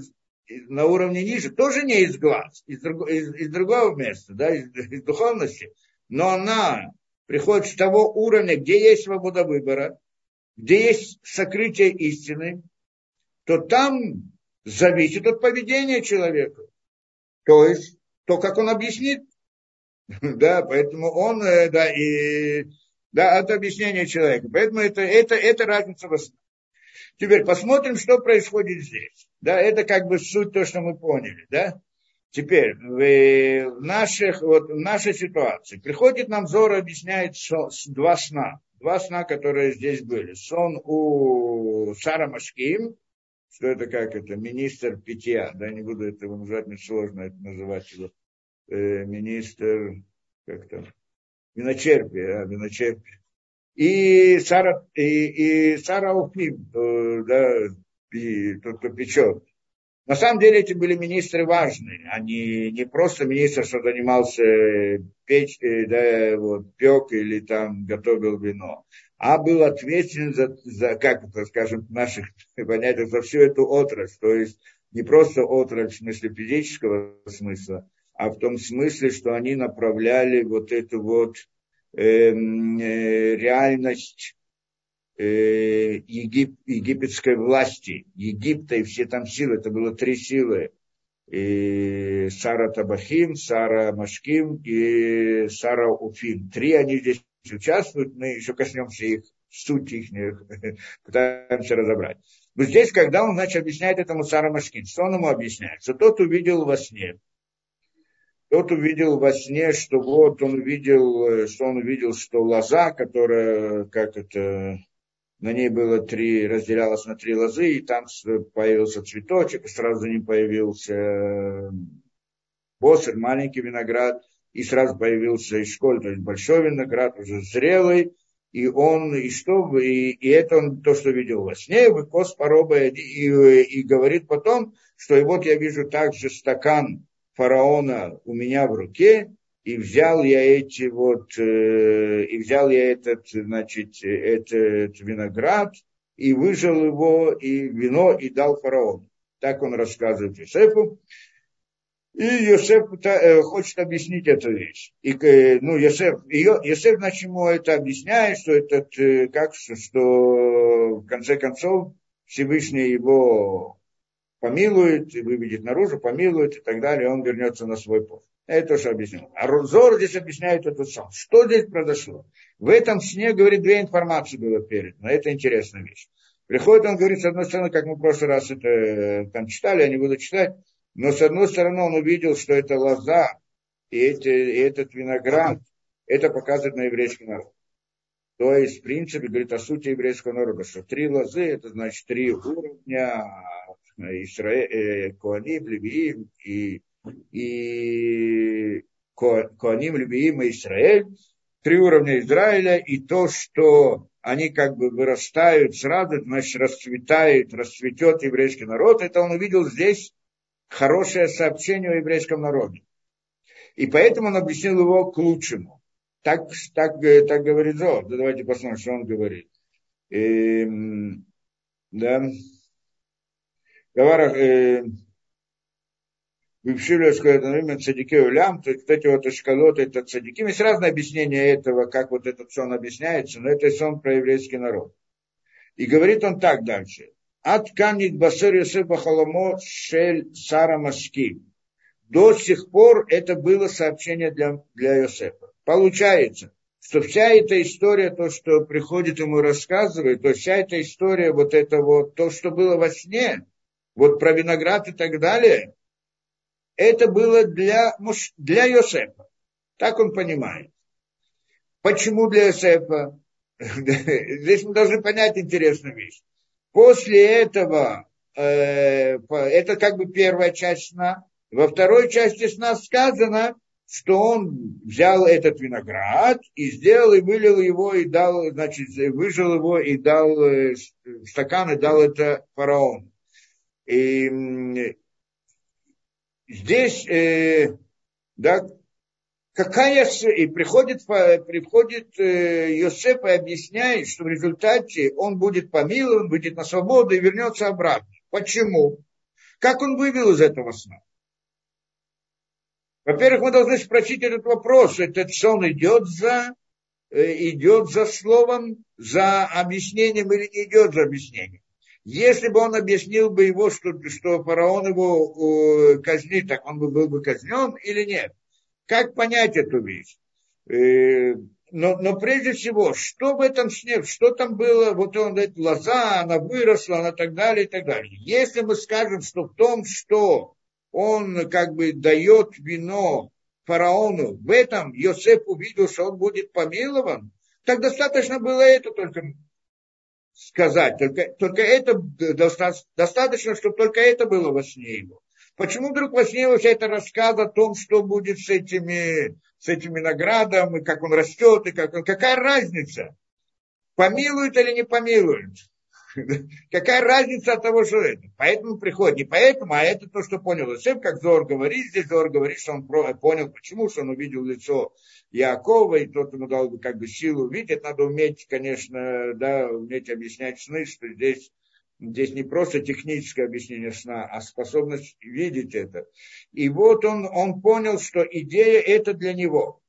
на уровне ниже, тоже не из глаз, из, друг, из, из другого места, да, из, из духовности, но она приходит с того уровня, где есть свобода выбора, где есть сокрытие истины, то там зависит от поведения человека. То есть, то, как он объяснит. Да, поэтому он, э, да, и, да, это объяснение человека. Поэтому это, это, это разница в основном. Теперь посмотрим, что происходит здесь. Да, это как бы суть то, что мы поняли, да. Теперь, в, наших, вот, в нашей ситуации приходит нам Зора, объясняет два сна. Два сна, которые здесь были. Сон у Сара Машким, что это как это, министр питья, да, не буду этого называть, мне сложно это называть его, э, министр, как там, виночерпия, а, виночерпия. И Сара, и, и Сара Уфим, э, да, и тот, кто печет. На самом деле эти были министры важные, они не просто министр, что занимался печь, э, да, вот, пек или там готовил вино а был ответственен за, за как это скажем, наших понятиях, за всю эту отрасль. То есть не просто отрасль в смысле физического смысла, а в том смысле, что они направляли вот эту вот э, реальность э, Егип, египетской власти, Египта и все там силы, это было три силы. И Сара Табахим, Сара Машким и Сара Уфим. Три они здесь участвуют, мы еще коснемся их, суть их, пытаемся разобрать. Но здесь, когда он, значит, объясняет этому Сара Машкин, что он ему объясняет? Что тот увидел во сне, тот увидел во сне, что вот он увидел, что он увидел, что лоза, которая, как это, на ней было три, разделялась на три лозы, и там появился цветочек, и сразу за ним появился босер, маленький виноград, и сразу появился Ишколь, то есть большой виноград, уже зрелый, и он, и что, и, и это он то, что видел во сне, выкос пороба, и, и, и говорит потом, что и вот я вижу также стакан фараона у меня в руке, и взял я эти вот, э, и взял я этот, значит, этот виноград, и выжил его, и вино, и дал фараону. Так он рассказывает Юсефу. И Йосеф э, хочет объяснить эту вещь. И, э, ну, Йосеф, Йосеф, значит, ему это объясняет, что это э, как, что в конце концов Всевышний его помилует, выведет наружу, помилует и так далее, и он вернется на свой пост. Это тоже объяснил. А Зор здесь объясняет этот сон. Что здесь произошло? В этом сне, говорит, две информации было передано. Это интересная вещь. Приходит, он говорит, с одной стороны, как мы в прошлый раз это там читали, я не буду читать, но с одной стороны он увидел, что это лоза и, эти, и этот виноград, это показывает на еврейский народ. То есть, в принципе, говорит о сути еврейского народа, что три лозы, это значит три уровня, Исраэль, э, Коаним, Левиим и, и Коаним, Левиим и Израиль, три уровня Израиля, и то, что они как бы вырастают сразу, значит, расцветает, расцветет еврейский народ, это он увидел здесь хорошее сообщение о еврейском народе. И поэтому он объяснил его к лучшему. Так, так, э, так говорит Зо. Да давайте посмотрим, что он говорит. Эм, да. Говорах, э, Бившили сказать, имя цадики улям, то есть эти вот шкалот, это цадики. Есть разное объяснение этого, как вот этот сон объясняется, но это сон про еврейский народ. И говорит он так дальше. От камнит басер Йосеф Бахаламо шель Сара Машки. До сих пор это было сообщение для, для Йосефа. Получается, что вся эта история, то, что приходит ему рассказывает, то вся эта история, вот это вот, то, что было во сне, вот про виноград и так далее, это было для, для Йосефа. Так он понимает. Почему для Йосефа? Здесь мы должны понять интересную вещь. После этого, э, это как бы первая часть сна. Во второй части сна сказано, что он взял этот виноград и сделал, и вылил его, и дал, значит, выжил его, и дал э, стакан, и дал это фараону. И здесь, э, да, какая и приходит, приходит э, Йосеф и объясняет, что в результате он будет помилован, выйдет на свободу и вернется обратно. Почему? Как он вывел из этого сна? Во-первых, мы должны спросить этот вопрос. Этот сон идет за, э, идет за словом, за объяснением или не идет за объяснением? Если бы он объяснил бы его, что, что фараон его э, казнит, так он бы был бы казнен или нет? Как понять эту вещь? Э, но, но прежде всего, что в этом сне, что там было, вот он говорит, лоза, она выросла, она так далее, и так далее. Если мы скажем, что в том, что он как бы дает вино фараону, в этом Йосеф увидел, что он будет помилован, так достаточно было это только сказать. Только, только это достаточно, чтобы только это было во сне его. Почему вдруг во сне вся это рассказ о том, что будет с этими, с этими наградами, как он растет, и как он, какая разница? Помилуют или не помилуют? Какая разница от того, что это? Поэтому приходит. Не поэтому, а это то, что понял Исеф, как Зор говорит. Здесь Зор говорит, что он понял, почему, что он увидел лицо Якова, и тот ему дал бы как бы силу видеть. Надо уметь, конечно, да, уметь объяснять сны, что здесь, здесь не просто техническое объяснение сна, а способность видеть это. И вот он, он понял, что идея это для него.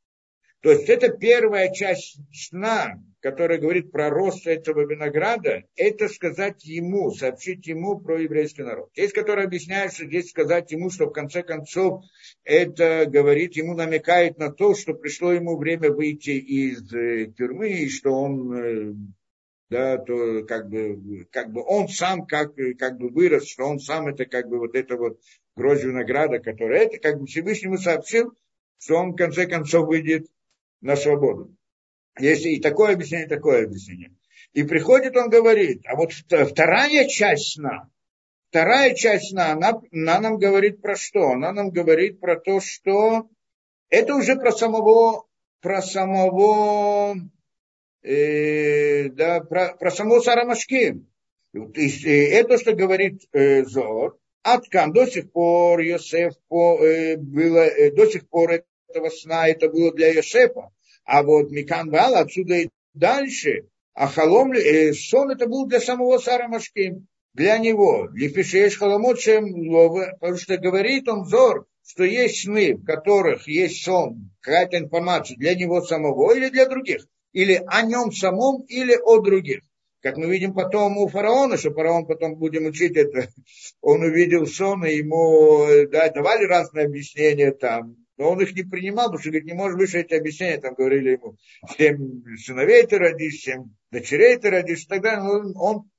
То есть это первая часть сна, которая говорит про рост этого винограда, это сказать ему, сообщить ему про еврейский народ. Есть, который объясняет, что здесь сказать ему, что в конце концов это говорит, ему намекает на то, что пришло ему время выйти из э, тюрьмы, и что он э, да, то как бы, как бы он сам как, как бы вырос, что он сам это как бы вот это вот гроздь винограда, которая это как бы Всевышнему сообщил, что он в конце концов выйдет на свободу. Есть и такое объяснение, и такое объяснение. И приходит, он говорит, а вот вторая часть сна, вторая часть сна, она, она нам говорит про что? Она нам говорит про то, что это уже про самого, про самого, э, да, про, про самого Сарамашки. Это, что говорит э, Зор, Аткан до сих пор Йосеф по, э, было, э, до сих пор этого сна это было для Йосефа. А вот Микан Вал отсюда и дальше, а халом, э, сон это был для самого Сара Машким, для него. Лифишеш халамот потому что говорит он взор, что есть сны, в которых есть сон, какая-то информация для него самого или для других, или о нем самом, или о других. Как мы видим потом у фараона, что фараон потом будем учить это, он увидел сон, и ему э, да, давали разные объяснения там, но он их не принимал, потому что говорит, не может выше эти объяснения, там говорили ему, семь сыновей ты родишь, семь дочерей ты родишь, и так далее. Он, он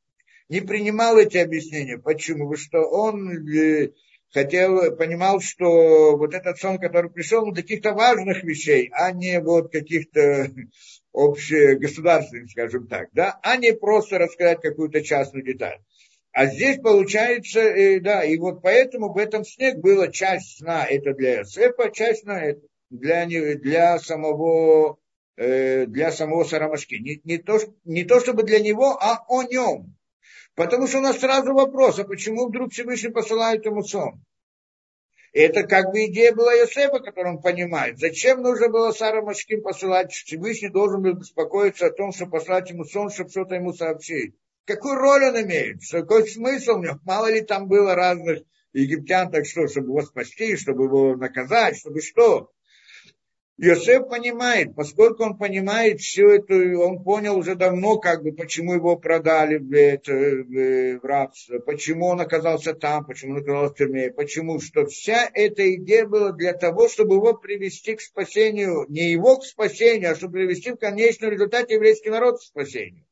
не принимал эти объяснения. Почему? Потому что он э, хотел, понимал, что вот этот сон, который пришел, ну, каких-то важных вещей, а не вот каких-то общегосударственных, скажем так, да, а не просто рассказать какую-то частную деталь. А здесь получается, э, да, и вот поэтому в этом снег была часть сна, это для Иосифа, часть сна для, для самого, э, для самого Сарамашки. Не, не, то, не то чтобы для него, а о нем. Потому что у нас сразу вопрос, а почему вдруг Всевышний посылает ему сон? Это как бы идея была Йосефа, которую он понимает. Зачем нужно было Сара Машким посылать? Всевышний должен был беспокоиться о том, чтобы послать ему сон, чтобы что-то ему сообщить. Какую роль он имеет? Какой смысл у него? Мало ли там было разных египтян, так что, чтобы его спасти, чтобы его наказать, чтобы что? Иосиф понимает, поскольку он понимает все это, он понял уже давно, как бы, почему его продали в, это, в рабство, почему он оказался там, почему он оказался в тюрьме, почему, что вся эта идея была для того, чтобы его привести к спасению, не его к спасению, а чтобы привести в конечном результате еврейский народ к спасению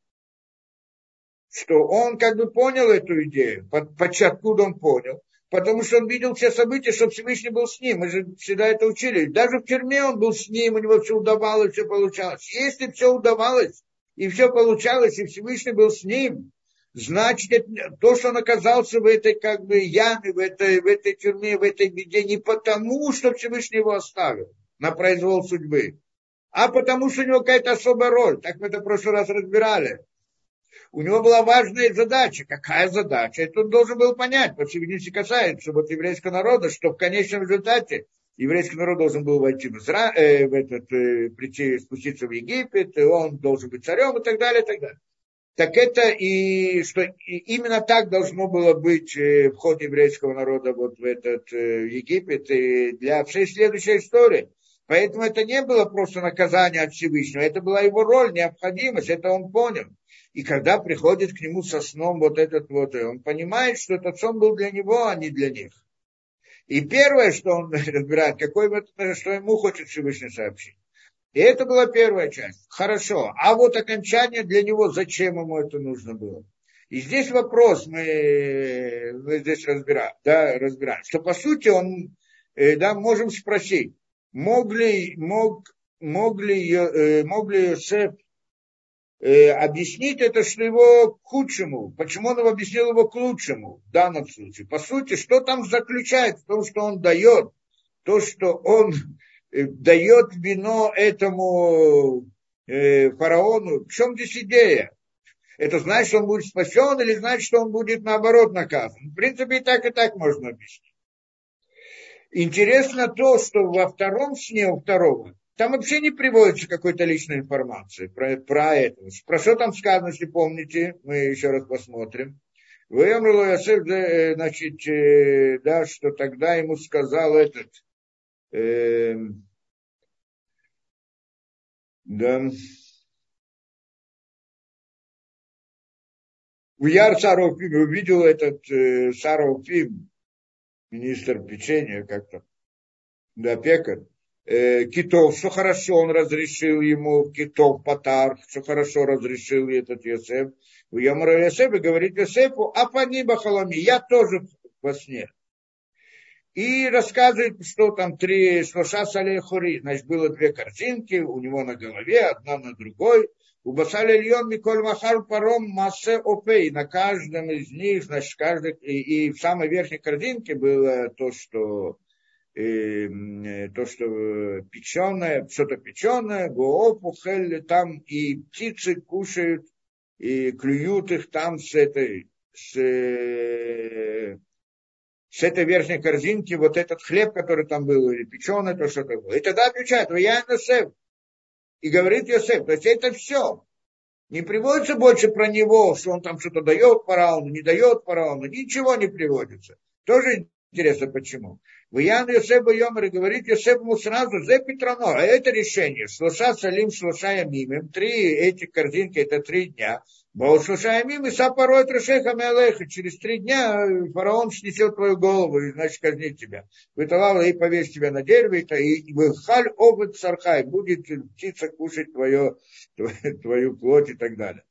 что он как бы понял эту идею, под, под, откуда он понял, потому что он видел все события, что Всевышний был с ним. Мы же всегда это учили. Даже в тюрьме он был с ним, у него все удавалось, все получалось. Если все удавалось, и все получалось, и Всевышний был с ним. Значит, то, что он оказался в этой как бы яме, в этой, в этой тюрьме, в этой беде, не потому, что Всевышний его оставил на произвол судьбы, а потому, что у него какая-то особая роль. Так мы это в прошлый раз разбирали. У него была важная задача. Какая задача? Это он должен был понять, по всей видимости касается вот еврейского народа, что в конечном результате еврейский народ должен был войти в, Изра... э, в этот, э, прийти, спуститься в Египет, и он должен быть царем и так далее, и так далее. Так это и что и именно так должно было быть э, вход еврейского народа вот в этот э, Египет и для всей следующей истории. Поэтому это не было просто наказание от Всевышнего, это была его роль, необходимость, это он понял. И когда приходит к нему со сном вот этот вот, он понимает, что этот сон был для него, а не для них. И первое, что он разбирает, какой, что ему хочет Всевышний сообщить. И это была первая часть. Хорошо. А вот окончание для него, зачем ему это нужно было? И здесь вопрос мы, мы здесь разбираем, да, разбираем, что по сути он, э, да, можем спросить, мог ли, мог, мог ли, э, мог ли Йосеф э, объяснить это, что его к худшему. Почему он объяснил его к лучшему в данном случае? По сути, что там заключается в том, что он дает, то, что он э, дает вино этому э, фараону. В чем здесь идея? Это значит, что он будет спасен или значит, что он будет наоборот наказан? В принципе, и так, и так можно объяснить. Интересно то, что во втором сне у второго там вообще не приводится какой-то личной информации про, про это. Про что там сказано, если помните, мы еще раз посмотрим. Выемрил Ясеф, э, значит, э, да, что тогда ему сказал этот, э, да, в Яр Сарофим увидел этот э, Сарофим, министр печенья как-то, да, пекарь, китов, что хорошо он разрешил ему китов Патар, что хорошо разрешил этот Йосеф. У Ямара Йосефа говорит Йосефу, а по небо халами, я тоже во сне. И рассказывает, что там три шлоша салехури, значит, было две картинки, у него на голове, одна на другой. У Басаля Ильон Миколь Махар Паром Массе Опей. На каждом из них, значит, каждый, и, и в самой верхней картинке было то, что э, то, что печеное, что-то печеное, гоопухель, там и птицы кушают, и клюют их там с этой, с, с этой верхней корзинки, вот этот хлеб, который там был, или печеное, то, что было. И тогда отвечает, я Йосеф. И говорит Йосеф, то есть это все. Не приводится больше про него, что он там что-то дает фараону, не дает фараону, ничего не приводится. Тоже интересно, почему. В Ян Йосеф Йомер говорит ему сразу, за Петрано, а это решение, шлоша салим, шлоша ямимим, три эти корзинки, это три дня. Бол шлоша ямим, и сапорой трешехами алеха, через три дня фараон снесет твою голову, и значит казнит тебя. Выталала и повесь тебя на дереве, и выхаль обыт сархай, будет птица кушать твою, твою плоть и так далее.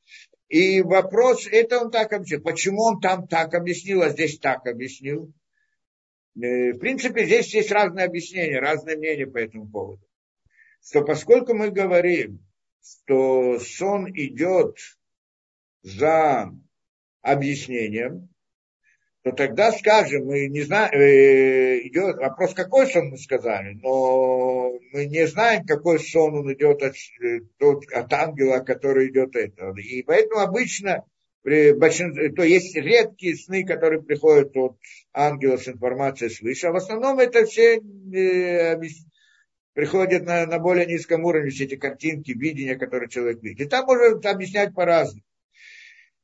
И вопрос, это он так объяснил. Почему он там так объяснил, а здесь так объяснил? Э, в принципе, здесь есть разные объяснения, разные мнения по этому поводу. Что поскольку мы говорим, что сон идет за объяснением, то тогда скажем, мы не знаем, э, идет вопрос, какой сон мы сказали, но мы не знаем, какой сон он идет от, э, от ангела, который идет это. И поэтому обычно при то есть редкие сны, которые приходят от ангела с информацией свыше, а в основном это все э, приходят на, на более низком уровне, все эти картинки, видения, которые человек видит. И там можно объяснять по-разному.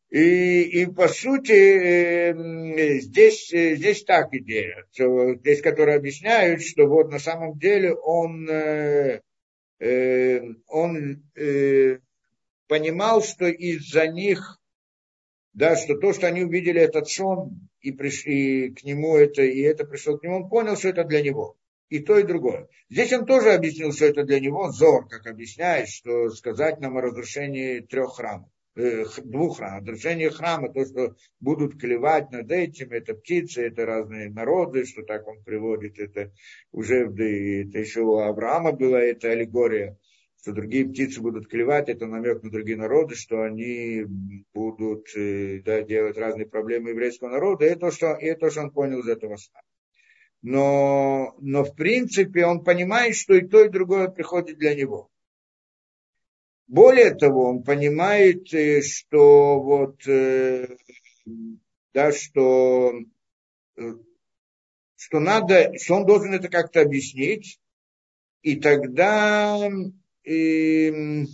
И, и по сути, э, здесь, э, здесь так идея, что, здесь, которые объясняют, что вот на самом деле он, э, э, он э, понимал, что из-за них да, что то, что они увидели этот сон, и пришли к нему это, и это пришло к нему, он понял, что это для него. И то, и другое. Здесь он тоже объяснил, что это для него. Зор, как объясняет, что сказать нам о разрушении трех храмов э, двух храмов. Разрушение храма, то, что будут клевать над этим, это птицы, это разные народы, что так он приводит, это уже это еще у Авраама была эта аллегория что другие птицы будут клевать, это намек на другие народы, что они будут э, да, делать разные проблемы еврейского народа, и это, что, и это, что он понял из этого сна. Но, но в принципе он понимает, что и то, и другое приходит для него. Более того, он понимает, э, что вот, э, да, что, что надо, что он должен это как-то объяснить, и тогда и,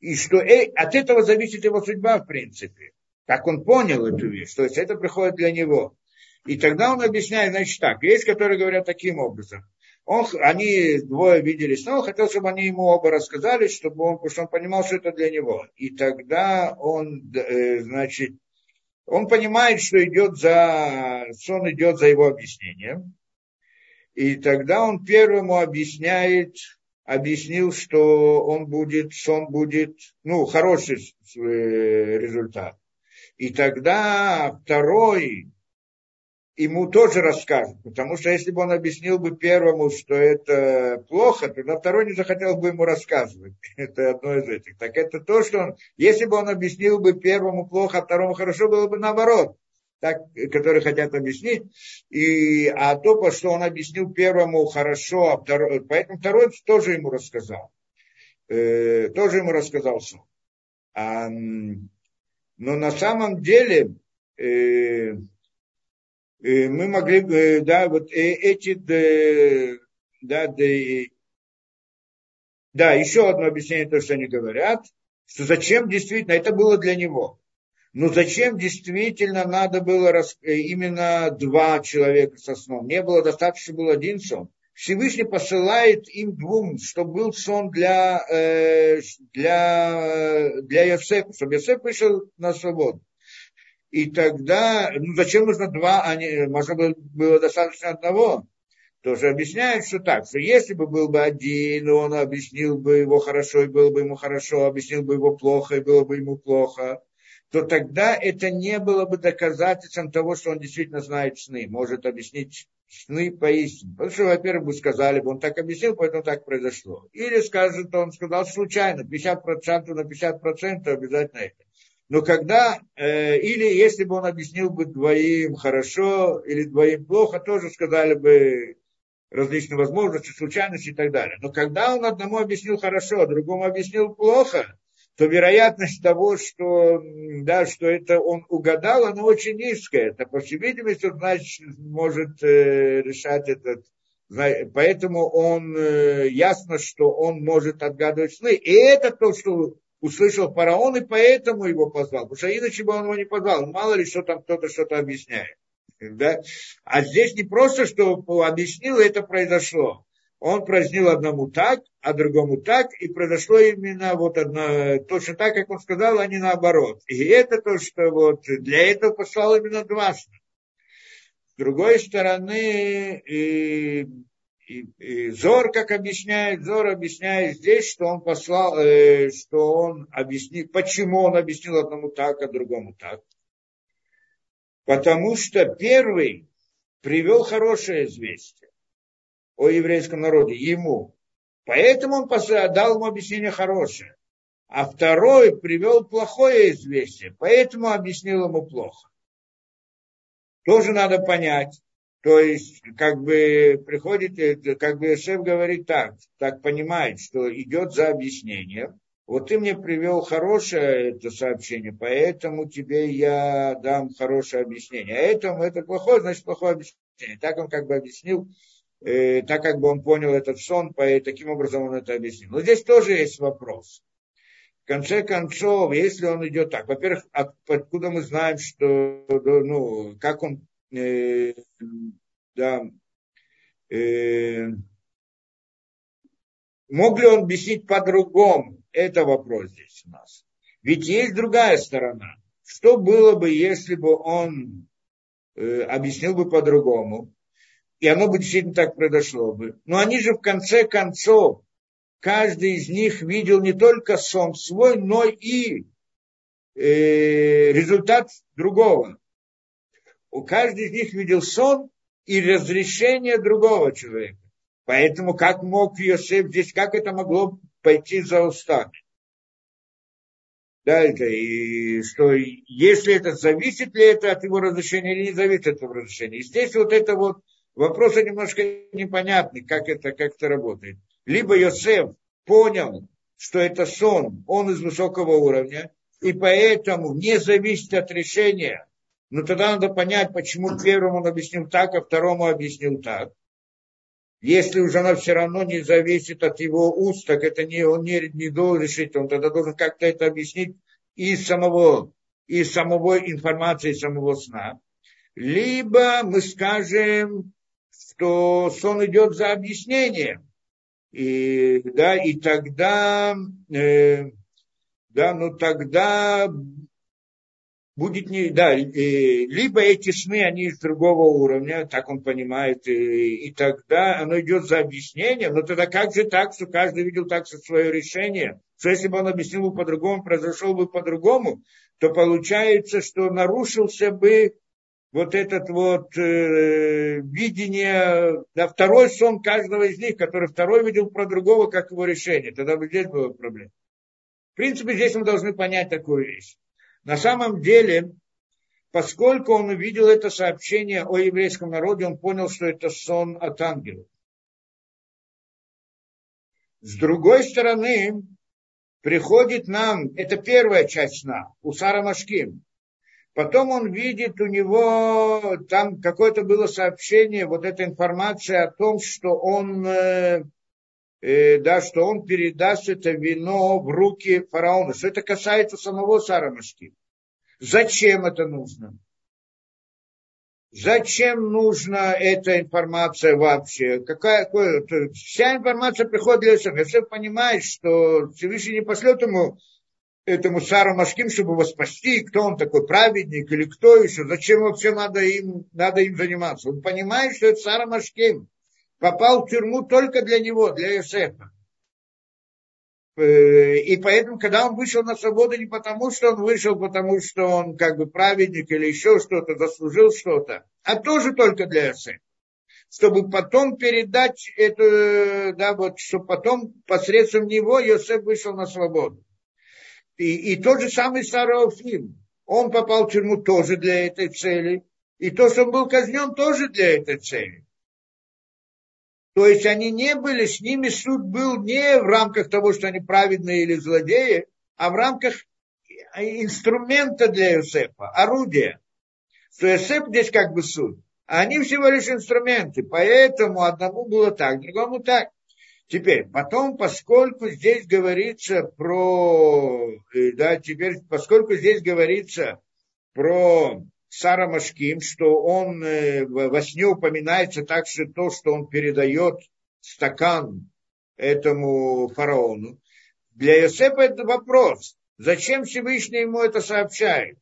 и что э, от этого зависит его судьба, в принципе. Как он понял эту вещь, то есть это приходит для него. И тогда он объясняет, значит так, есть, которые говорят таким образом. Он, они двое виделись, но он хотел, чтобы они ему оба рассказали, чтобы он, потому что он понимал, что это для него. И тогда он, э, значит, он понимает, что идет за, сон идет за его объяснением. И тогда он первому объясняет, объяснил, что он будет, сон будет, ну, хороший э, результат. И тогда второй ему тоже расскажет, потому что если бы он объяснил бы первому, что это плохо, тогда второй не захотел бы ему рассказывать. Это одно из этих. Так это то, что он, если бы он объяснил бы первому плохо, а второму хорошо, было бы наоборот так, которые хотят объяснить, и, а то, что он объяснил первому хорошо, а второй, поэтому второй тоже ему рассказал. Э, тоже ему рассказал сон. А, но на самом деле э, э, мы могли бы, да, вот э, эти, да, да, да, еще одно объяснение, то, что они говорят, что зачем действительно, это было для него. Ну зачем действительно надо было. Э, именно два человека со сном? Не было достаточно, был один сон. Всевышний посылает им двум, чтобы был сон для, э, для, для Йосефа, чтобы Йосеф вышел на свободу. И тогда, ну зачем нужно два, а не, можно было, было достаточно одного? Тоже объясняет, что так, что если бы был бы один, он объяснил бы его хорошо, и было бы ему хорошо, объяснил бы его плохо, и было бы ему плохо то тогда это не было бы доказательством того, что он действительно знает сны, может объяснить сны поистине. Потому что, во-первых, бы сказали бы, он так объяснил, поэтому так произошло. Или скажет, он сказал случайно, 50% на 50% обязательно это. Но когда, э, или если бы он объяснил бы двоим хорошо или двоим плохо, тоже сказали бы различные возможности, случайности и так далее. Но когда он одному объяснил хорошо, а другому объяснил плохо, то вероятность того, что, да, что это он угадал, она очень низкая. Это, по всей видимости, он значит, может э, решать этот. Поэтому он э, ясно, что он может отгадывать сны. И это то, что услышал фараон, и поэтому его позвал. Потому что иначе бы он его не позвал. Мало ли, что там кто-то что-то объясняет. Да? А здесь не просто, что объяснил, это произошло он празднил одному так, а другому так, и произошло именно вот одно, точно так, как он сказал, а не наоборот. И это то, что вот для этого послал именно два сна. С другой стороны, и, и, и Зор, как объясняет, Зор объясняет здесь, что он послал, э, что он объяснил, почему он объяснил одному так, а другому так. Потому что первый привел хорошее известие о еврейском народе, ему. Поэтому он дал ему объяснение хорошее. А второй привел плохое известие, поэтому объяснил ему плохо. Тоже надо понять. То есть, как бы приходит, как бы шеф говорит так, так понимает, что идет за объяснением. Вот ты мне привел хорошее это сообщение, поэтому тебе я дам хорошее объяснение. А этому это плохое, значит плохое объяснение. Так он как бы объяснил э, так как бы он понял этот сон, по, таким образом он это объяснил. Но здесь тоже есть вопрос. В конце концов, если он идет так, во-первых, от, откуда мы знаем, что, ну, как он, э, да, э, мог ли он объяснить по-другому? Это вопрос здесь у нас. Ведь есть другая сторона. Что было бы, если бы он э, объяснил бы по-другому? И оно бы действительно так произошло бы. Но они же в конце концов, каждый из них видел не только сон свой, но и э, результат другого. У каждый из них видел сон и разрешение другого человека. Поэтому как мог Иосиф здесь, как это могло пойти за устами. Да, это, и что если это зависит ли это от его разрешения или не зависит от его разрешения. Естественно, вот это вот вопросы немножко непонятны, как это, как это работает. Либо Йосеф понял, что это сон, он из высокого уровня, и поэтому не зависит от решения. Но тогда надо понять, почему первому он объяснил так, а второму объяснил так. Если уже она все равно не зависит от его уст, так это не, он не, не должен решить, он тогда должен как-то это объяснить из самого, из самого информации, самого сна. Либо мы скажем, что сон идет за объяснением. И, да, и тогда, э, да, ну тогда будет не, да, и, либо эти сны, они из другого уровня, так он понимает, и, и тогда оно идет за объяснением, но тогда как же так, что каждый видел так что свое решение, что если бы он объяснил бы по-другому, произошел бы по-другому, то получается, что нарушился бы вот этот вот э, видение, да, второй сон каждого из них, который второй видел про другого, как его решение. Тогда бы здесь была проблема. В принципе, здесь мы должны понять такую вещь. На самом деле, поскольку он увидел это сообщение о еврейском народе, он понял, что это сон от ангелов. С другой стороны, приходит нам, это первая часть сна, у Сара Машким, Потом он видит, у него там какое-то было сообщение, вот эта информация о том, что он, э, э, да, что он передаст это вино в руки фараона. Что это касается самого Сарамашки. Зачем это нужно? Зачем нужна эта информация вообще? Какая, какая, вся информация приходит для всех. Все понимают, что Всевышний не пошлет ему этому Сару Машким, чтобы его спасти, кто он такой, праведник или кто еще, зачем вообще надо им, надо им заниматься. Он понимает, что это Сара Машким попал в тюрьму только для него, для Иосифа. Э, и поэтому, когда он вышел на свободу, не потому, что он вышел, потому что он как бы праведник или еще что-то, заслужил что-то, а тоже только для Иосифа чтобы потом передать это, да, вот, чтобы потом посредством него Иосиф вышел на свободу. И, и тот же самый Сарафим, он попал в тюрьму тоже для этой цели. И то, что он был казнен, тоже для этой цели. То есть они не были, с ними суд был не в рамках того, что они праведные или злодеи, а в рамках инструмента для Иосифа, орудия. Что Иосиф здесь как бы суд. А они всего лишь инструменты. Поэтому одному было так, другому так. Теперь, потом, поскольку здесь говорится про, э, да, теперь, поскольку здесь говорится про Сара Машким, что он э, во сне упоминается также то, что он передает стакан этому фараону. Для Иосифа это вопрос, зачем Всевышний ему это сообщает?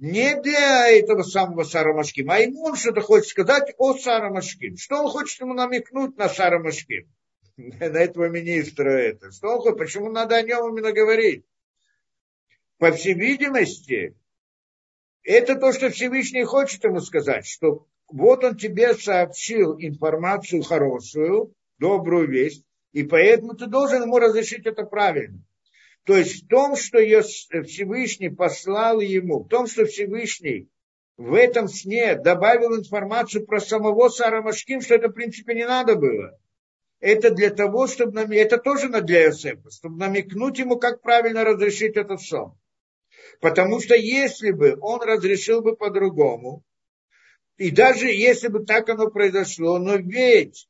Не для этого самого Сарамашким, а ему он что-то хочет сказать о Сарамашким. Что он хочет ему намекнуть на Сарамашким? На этого министра это. Что он хочет? Почему надо о нем именно говорить? По всей видимости, это то, что Всевышний хочет ему сказать, что вот он тебе сообщил информацию хорошую, добрую весть, и поэтому ты должен ему разрешить это правильно. То есть в том, что Всевышний послал ему, в том, что Всевышний в этом сне добавил информацию про самого Сарамашким, что это в принципе не надо было. Это для того, чтобы нам, это тоже для Иосифа, чтобы намекнуть ему, как правильно разрешить этот сон. Потому что если бы он разрешил бы по-другому, и даже если бы так оно произошло, но ведь,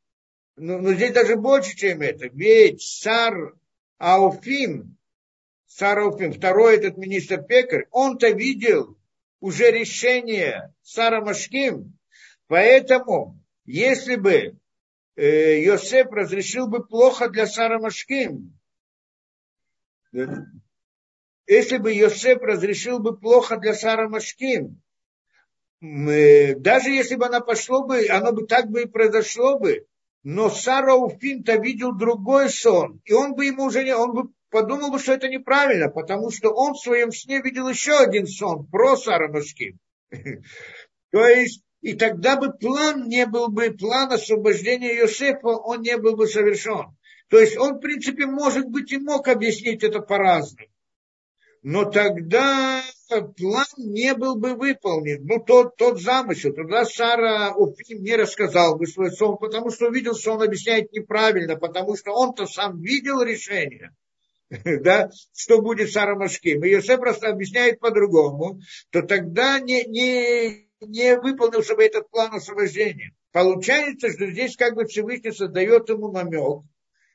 но, но здесь даже больше, чем это, ведь Сар Ауфим, Сарафим, второй этот министр Пекарь, он-то видел уже решение Сара Машким, поэтому если бы э, Йосеф разрешил бы плохо для Сара Машким, если бы Йосеф разрешил бы плохо для Сара Машким, э, даже если бы она пошло бы, оно бы так бы и произошло бы, но Сара Уфин-то видел другой сон, и он бы ему уже не, он бы подумал бы, что это неправильно, потому что он в своем сне видел еще один сон про Сарамашким. То есть, и тогда бы план не был бы, план освобождения Иосифа, он не был бы совершен. То есть он, в принципе, может быть, и мог объяснить это по-разному. Но тогда план не был бы выполнен. Ну, тот, тот замысел. Тогда Сара Уфим не рассказал бы свой сон, потому что увидел, что он объясняет неправильно, потому что он-то сам видел решение. да, что будет Сара Машким. И Йосеф просто объясняет по-другому, то тогда не, не, не выполнился бы этот план освобождения. Получается, что здесь как бы Всевышний создает ему намек,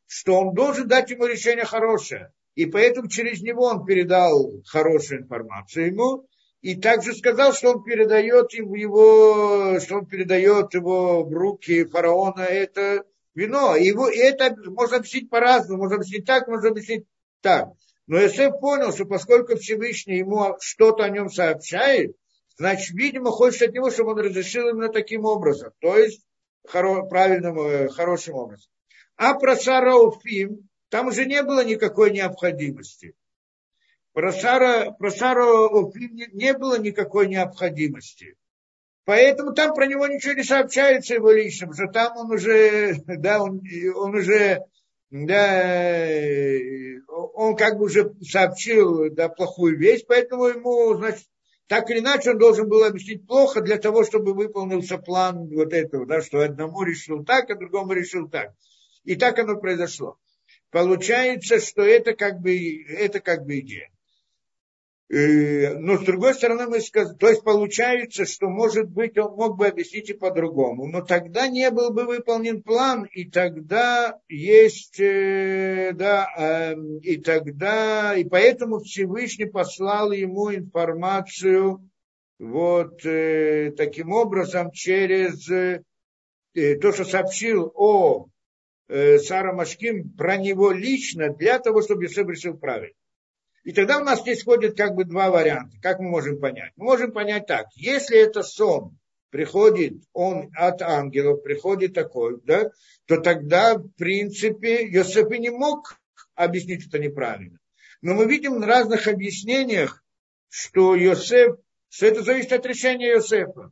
что он должен дать ему решение хорошее. И поэтому через него он передал хорошую информацию ему. И также сказал, что он передает его, что он передает его в руки фараона это вино. Его, и это можно объяснить по-разному. Можно объяснить так, можно объяснить так. Но Иосиф понял, что поскольку Всевышний ему что-то о нем сообщает, значит, видимо, хочет от него, чтобы он разрешил именно таким образом. То есть хоро, правильным, э, хорошим образом. А про Сара Уфим, там уже не было никакой необходимости. Про Сара, про Сара Уфим не, не было никакой необходимости. Поэтому там про него ничего не сообщается его потому что там он уже, да, он, он уже, да, он как бы уже сообщил, да, плохую вещь, поэтому ему, значит, так или иначе он должен был объяснить плохо для того, чтобы выполнился план вот этого, да, что одному решил так, а другому решил так. И так оно произошло. Получается, что это как бы, это как бы идея. Э, но с другой стороны, мы сказали, то есть получается, что может быть он мог бы объяснить и по-другому, но тогда не был бы выполнен план, и тогда есть, э, да, эм, и тогда, и поэтому Всевышний послал ему информацию вот э, таким образом через то, что сообщил о Сара Машким про него лично, для того, чтобы Йосеф решил правильно. И тогда у нас здесь ходят как бы два варианта. Как мы можем понять? Мы можем понять так. Если это сон, приходит он от ангелов, приходит такой, да, то тогда, в принципе, Йосеф и не мог объяснить это неправильно. Но мы видим в разных объяснениях, что Йосеф, что это зависит от решения Йосефа.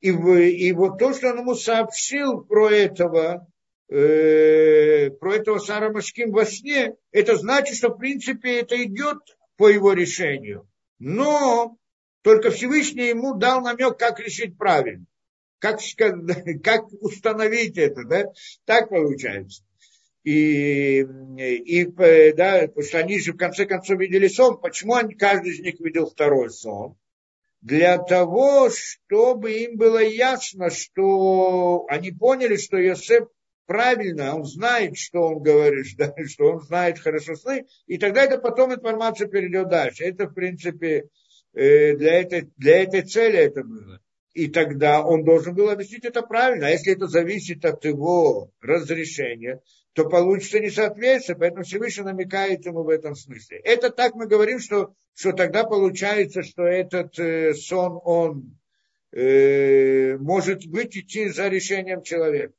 И, и вот то, что он ему сообщил про этого, э, про этого Сара Машким во сне, это значит, что в принципе это идет по его решению. Но только Всевышний ему дал намек, как решить правильно. Как, как установить это, да? Так получается. И, и да, потому что они же в конце концов видели сон. Почему они, каждый из них видел второй сон? Для того, чтобы им было ясно, что они поняли, что Йосеф правильно, он знает, что он говорит, да, что он знает хорошо сны, и тогда это потом информация перейдет дальше. Это, в принципе, э, для этой, для этой цели это было. И тогда он должен был объяснить это правильно. А если это зависит от его разрешения, то получится несоответствие, поэтому Всевышний намекает ему в этом смысле. Это так мы говорим, что, что тогда получается, что этот э, сон, он э, может быть идти за решением человека.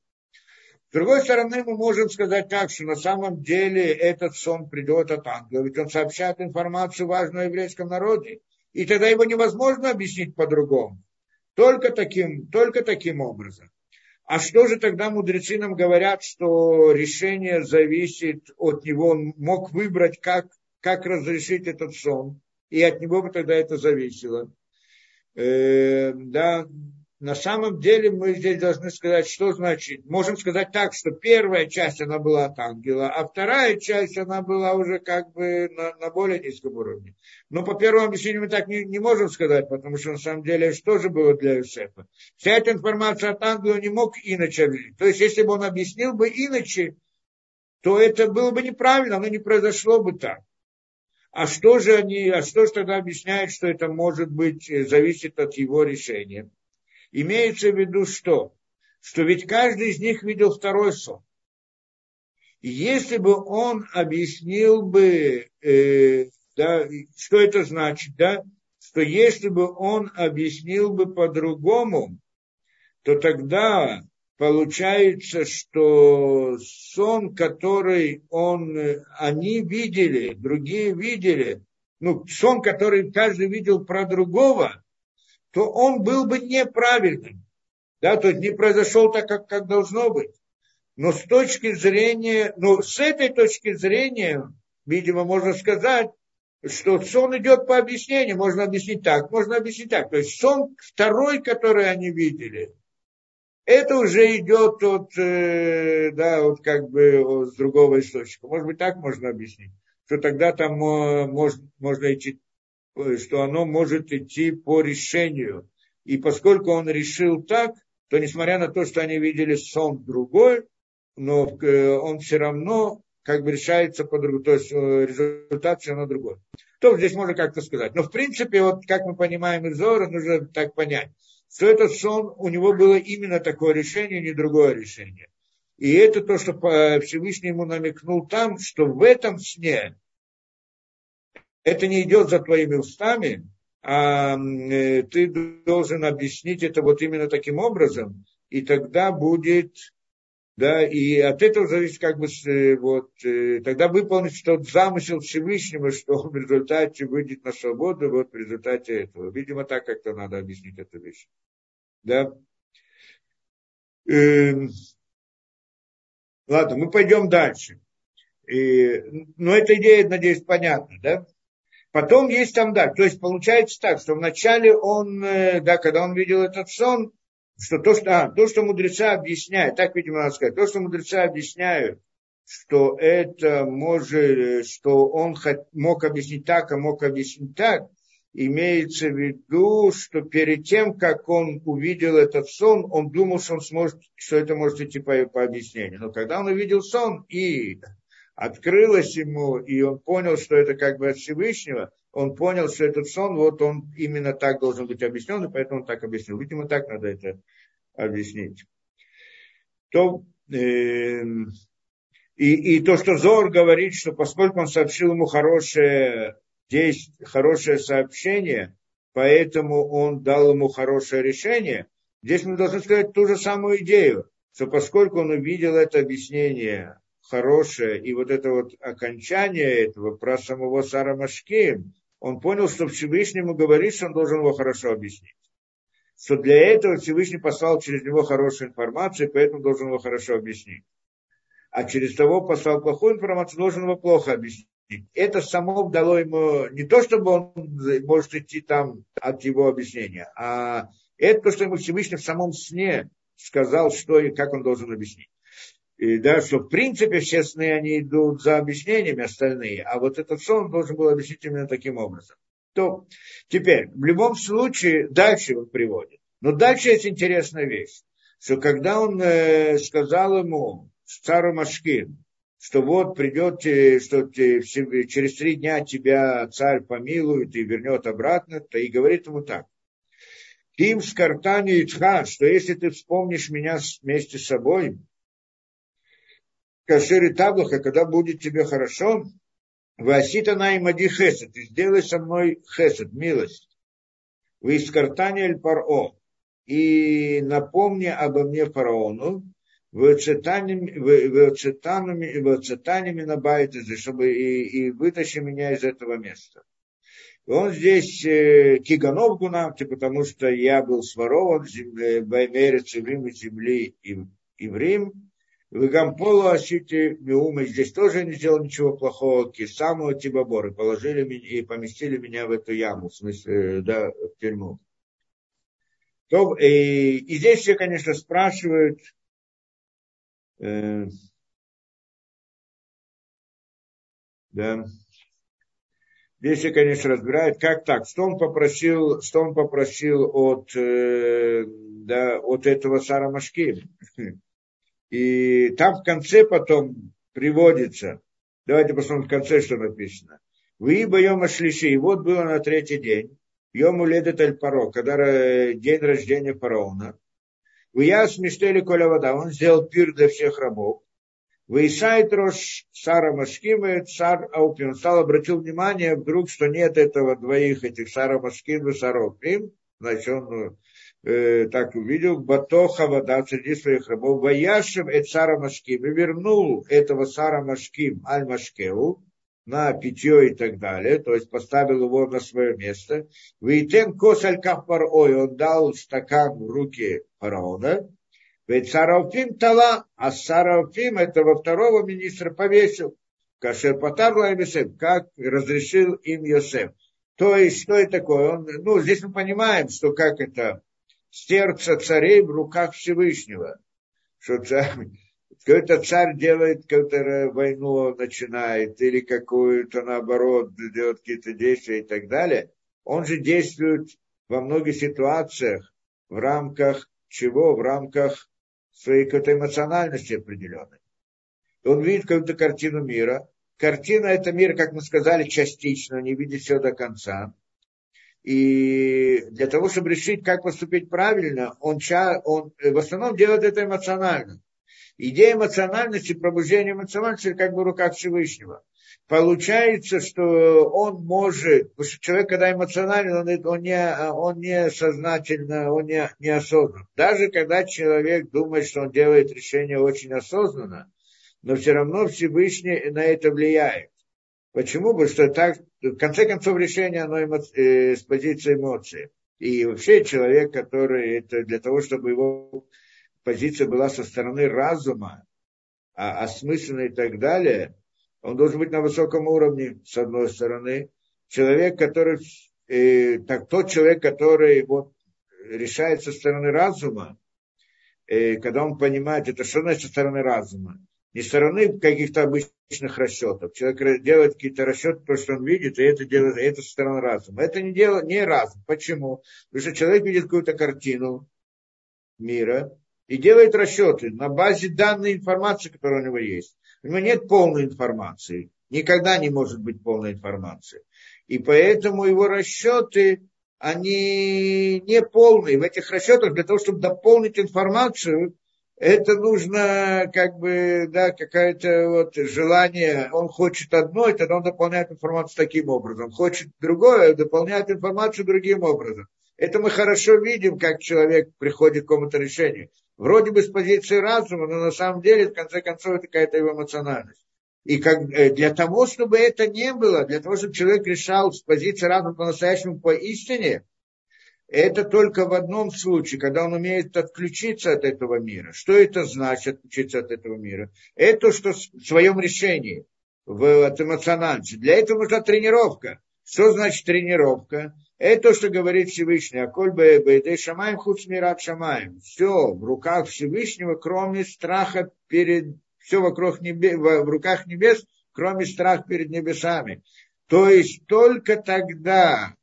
С другой стороны, мы можем сказать так, что на самом деле этот сон придет от ангела, ведь он сообщает информацию важную о еврейском народе, и тогда его невозможно объяснить по-другому. Только таким, только таким образом. А что же тогда мудрецы нам говорят, что решение зависит от него, он мог выбрать, как, как разрешить этот сон, и от него бы тогда это зависело. Э, да, на самом деле мы здесь должны сказать, что значит. Можем сказать так, что первая часть она была от ангела, а вторая часть она была уже как бы на, на более низком уровне. Но по первому объяснению мы так не, не можем сказать, потому что на самом деле что же было для Юсефа? Вся эта информация от ангела не мог иначе объяснить. То есть если бы он объяснил бы иначе, то это было бы неправильно, оно не произошло бы так. А что же они, а что же тогда объясняет, что это может быть, э, зависит от его решения? Имеется в виду что? Что ведь каждый из них видел второй сон. И если бы он объяснил бы, э, да, что это значит, да, что если бы он объяснил бы по-другому, то тогда получается, что сон, который он, они видели, другие видели, ну, сон, который каждый видел про другого, то он был бы неправильным. Да, то есть не произошел так, как, как должно быть. но с точки зрения, ну, с этой точки зрения, видимо, можно сказать, что сон идет по объяснению, можно объяснить так, можно объяснить так. То есть сон второй, который они видели, это уже идет от, э, да, вот как бы с другого источника. Может быть, так можно объяснить, что тогда там э, может, можно идти, что оно может идти по решению. И поскольку он решил так, то несмотря на то, что они видели сон другой, но он все равно как бы решается по-другому, то есть результат все равно другой. То здесь можно как-то сказать. Но в принципе, вот как мы понимаем из Зора, нужно так понять что этот сон, у него было именно такое решение, не другое решение. И это то, что Всевышний ему намекнул там, что в этом сне это не идет за твоими устами, а э, ты должен объяснить это вот именно таким образом, и тогда будет, да, и от этого зависит как бы, э, вот, э, тогда выполнить тот замысел Всевышнего, что в результате выйдет на свободу, вот в результате этого. Видимо, так как-то надо объяснить эту вещь. Да? Эм, ладно, мы пойдем дальше. И, но эта идея, надеюсь, понятна, да? Потом есть там, да, то есть получается так, что вначале он, э, да, когда он видел этот сон, что то, что, а, то, что мудрецы объясняют, так, видимо, надо сказать, то, что мудрецы объясняют, что это может, что он мог объяснить так, а мог объяснить так, имеется в виду, что перед тем, как он увидел этот сон, он думал, что он сможет, что это может идти по, по объяснению. Но когда он увидел сон и открылось ему, и он понял, что это как бы от Всевышнего, он понял, что этот сон, вот он именно так должен быть объяснен, и поэтому он так объяснил. Видимо, так надо это объяснить. То, э, и, и то, что Зор говорит, что поскольку он сообщил ему хорошее здесь хорошее сообщение, поэтому он дал ему хорошее решение. Здесь мы должны сказать ту же самую идею, что поскольку он увидел это объяснение хорошее и вот это вот окончание этого про самого Сара Машки, он понял, что Всевышнему говорит, что он должен его хорошо объяснить. Что для этого Всевышний послал через него хорошую информацию, поэтому должен его хорошо объяснить. А через того послал плохую информацию, должен его плохо объяснить это само дало ему не то, чтобы он может идти там от его объяснения, а это то, что ему Всевышний в самом сне сказал, что и как он должен объяснить. И, да, что в принципе все сны, они идут за объяснениями остальные, а вот этот сон должен был объяснить именно таким образом. То теперь, в любом случае, дальше он приводит. Но дальше есть интересная вещь, что когда он э, сказал ему, цару Машкин, что вот придет, что через три дня тебя царь помилует и вернет обратно, то и говорит ему так. Тим с картани Ицха, что если ты вспомнишь меня вместе с собой, Кашири Таблаха, когда будет тебе хорошо, Васита на имади хесед, ты сделай со мной хесед, милость. Вы из паро, и напомни обо мне фараону, выцетанами на байтезе, чтобы и, и вытащи меня из этого места. И он здесь э, киганов гунамти, потому что я был сворован в Баймерец и Рим и земли и, и в Рим. В Гамполу Асити Миумы здесь тоже не сделал ничего плохого. Кисаму Тибабор и положили меня и поместили меня в эту яму, в смысле, да, в тюрьму. То, и, и здесь все, конечно, спрашивают, Э, да. Здесь я, конечно, разбирают, как так, что он попросил, что он попросил от, э, да, от этого Сара Машки. И там в конце потом приводится, давайте посмотрим в конце, что написано. Вы боем шлиши, и вот было на третий день, Йому ледет аль паро, когда день рождения фараона. Вияс Миштели Коля вода. Он сделал пир для всех рабов. Выисает Рош Сара Машким и Сар Аупим. Стал, обратил внимание вдруг, что нет этого двоих этих Сара Машким и Сара Аупим. Значит, он э, так увидел, Батоха вода среди своих рабов. Ваяшем эт Сара Машким. И вернул этого Сара Машким Аль Машкеу на питье и так далее, то есть поставил его на свое место. Вейтен косаль кахпар ой, он дал стакан в руки фараона. Ведь Сарафим тала, а Сарафим этого второго министра повесил. Кашер Патарла Йосеф, как разрешил им Йосеф. То есть, что это такое? Он, ну, здесь мы понимаем, что как это сердце царей в руках Всевышнего. Что царь, какой-то царь делает какую-то войну, начинает, или какую-то наоборот, делает какие-то действия и так далее. Он же действует во многих ситуациях в рамках чего? В рамках своей какой-то эмоциональности определенной. Он видит какую-то картину мира. Картина – это мир, как мы сказали, частично, не видит все до конца. И для того, чтобы решить, как поступить правильно, он, он в основном делает это эмоционально. Идея эмоциональности, пробуждения эмоциональности как бы в руках Всевышнего. Получается, что он может, потому что человек, когда эмоционален, он, он, не, он не сознательно, он не, не осознан. Даже когда человек думает, что он делает решение очень осознанно, но все равно Всевышний на это влияет. Почему? Потому что так, в конце концов, решение оно эмо, э, с позиции эмоций. И вообще человек, который это для того, чтобы его позиция была со стороны разума, а, осмысленно и так далее, он должен быть на высоком уровне, с одной стороны. Человек, который, э, так, тот человек, который вот, решает со стороны разума, э, когда он понимает, это что значит со стороны разума? Не стороны каких-то обычных расчетов. Человек делает какие-то расчеты, то, что он видит, и это делает, и это со стороны разума. Это не, дело, не разум. Почему? Потому что человек видит какую-то картину мира и делает расчеты на базе данной информации, которая у него есть. У него нет полной информации. Никогда не может быть полной информации. И поэтому его расчеты, они не полные. В этих расчетах для того, чтобы дополнить информацию, это нужно как бы, да, какое-то вот желание, он хочет одно, и тогда он дополняет информацию таким образом. Хочет другое, дополняет информацию другим образом. Это мы хорошо видим, как человек приходит к какому-то решению. Вроде бы с позиции разума, но на самом деле, в конце концов, это какая-то его эмоциональность. И как, э, для того, чтобы это не было, для того, чтобы человек решал с позиции разума по-настоящему по истине, это только в одном случае, когда он умеет отключиться от этого мира. Что это значит, отключиться от этого мира? Это что в своем решении, в, эмоциональности. Для этого нужна тренировка. Что значит тренировка? Это то, что говорит Всевышний. Аколь бэйдэй шамаем смират шамаем. Все в руках Всевышнего, кроме страха перед... Все вокруг небес, в руках небес, кроме страха перед небесами. То есть только тогда,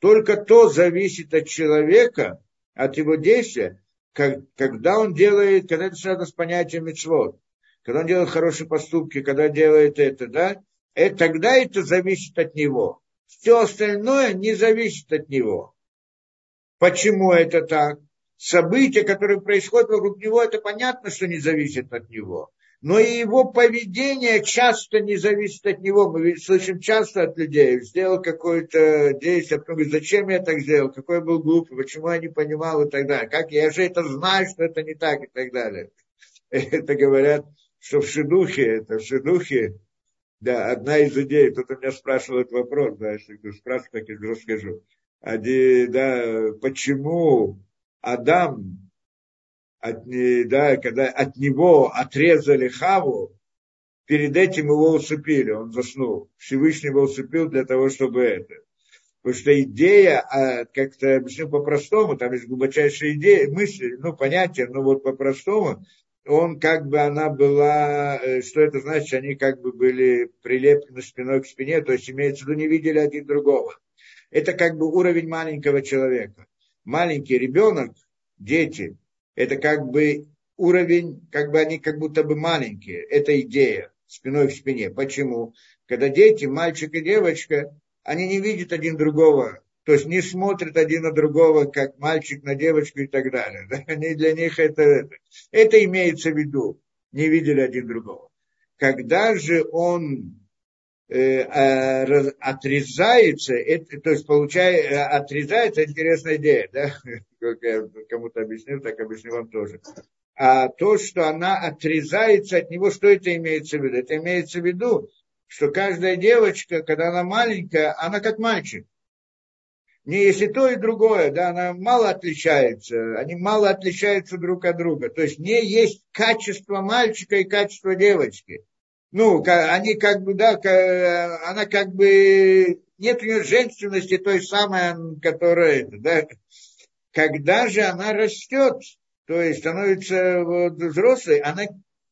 только то зависит от человека, от его действия, как, когда он делает, когда это связано с понятием мецвод, когда он делает хорошие поступки, когда делает это, да, это, тогда это зависит от него. Все остальное не зависит от него. Почему это так? События, которые происходят вокруг него, это понятно, что не зависит от него но и его поведение часто не зависит от него. Мы слышим часто от людей, сделал какое-то действие, а потом говорит, зачем я так сделал, какой я был глупый, почему я не понимал и так далее. Как я же это знаю, что это не так и так далее. Это говорят, что в шедухе, это в шедухе, да, одна из идей, кто-то меня спрашивал этот вопрос, да, если кто спрашивает, так я расскажу. Один, да, почему Адам от, да, когда от него отрезали Хаву, перед этим его усыпили, он заснул. Всевышний его усыпил для того, чтобы это. Потому что идея, а, как-то объясню по-простому, там есть глубочайшая идея, мысль, ну, понятие, но вот по-простому, он как бы, она была, э, что это значит, они как бы были прилеплены спиной к спине, то есть имеется в виду, не видели один другого. Это как бы уровень маленького человека. Маленький ребенок, дети, это как бы уровень, как бы они как будто бы маленькие. Это идея спиной к спине. Почему? Когда дети, мальчик и девочка, они не видят один другого, то есть не смотрят один на другого, как мальчик на девочку и так далее. Да? Они для них это, это, имеется в виду, не видели один другого. Когда же он отрезается, это, то есть получает, э, отрезается, интересная идея, да, как я кому-то объяснил, так объясню вам тоже. А то, что она отрезается от него, что это имеется в виду? Это имеется в виду, что каждая девочка, когда она маленькая, она как мальчик. Не если то и другое, да, она мало отличается, они мало отличаются друг от друга. То есть не есть качество мальчика и качество девочки. Ну, они как бы, да, она как бы, нет у нее женственности той самой, которая, да, когда же она растет, то есть становится вот, взрослой, она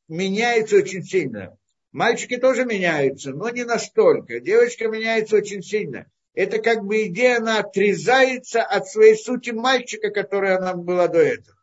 меняется очень сильно. Мальчики тоже меняются, но не настолько. Девочка меняется очень сильно это как бы идея, она отрезается от своей сути мальчика, которая она была до этого.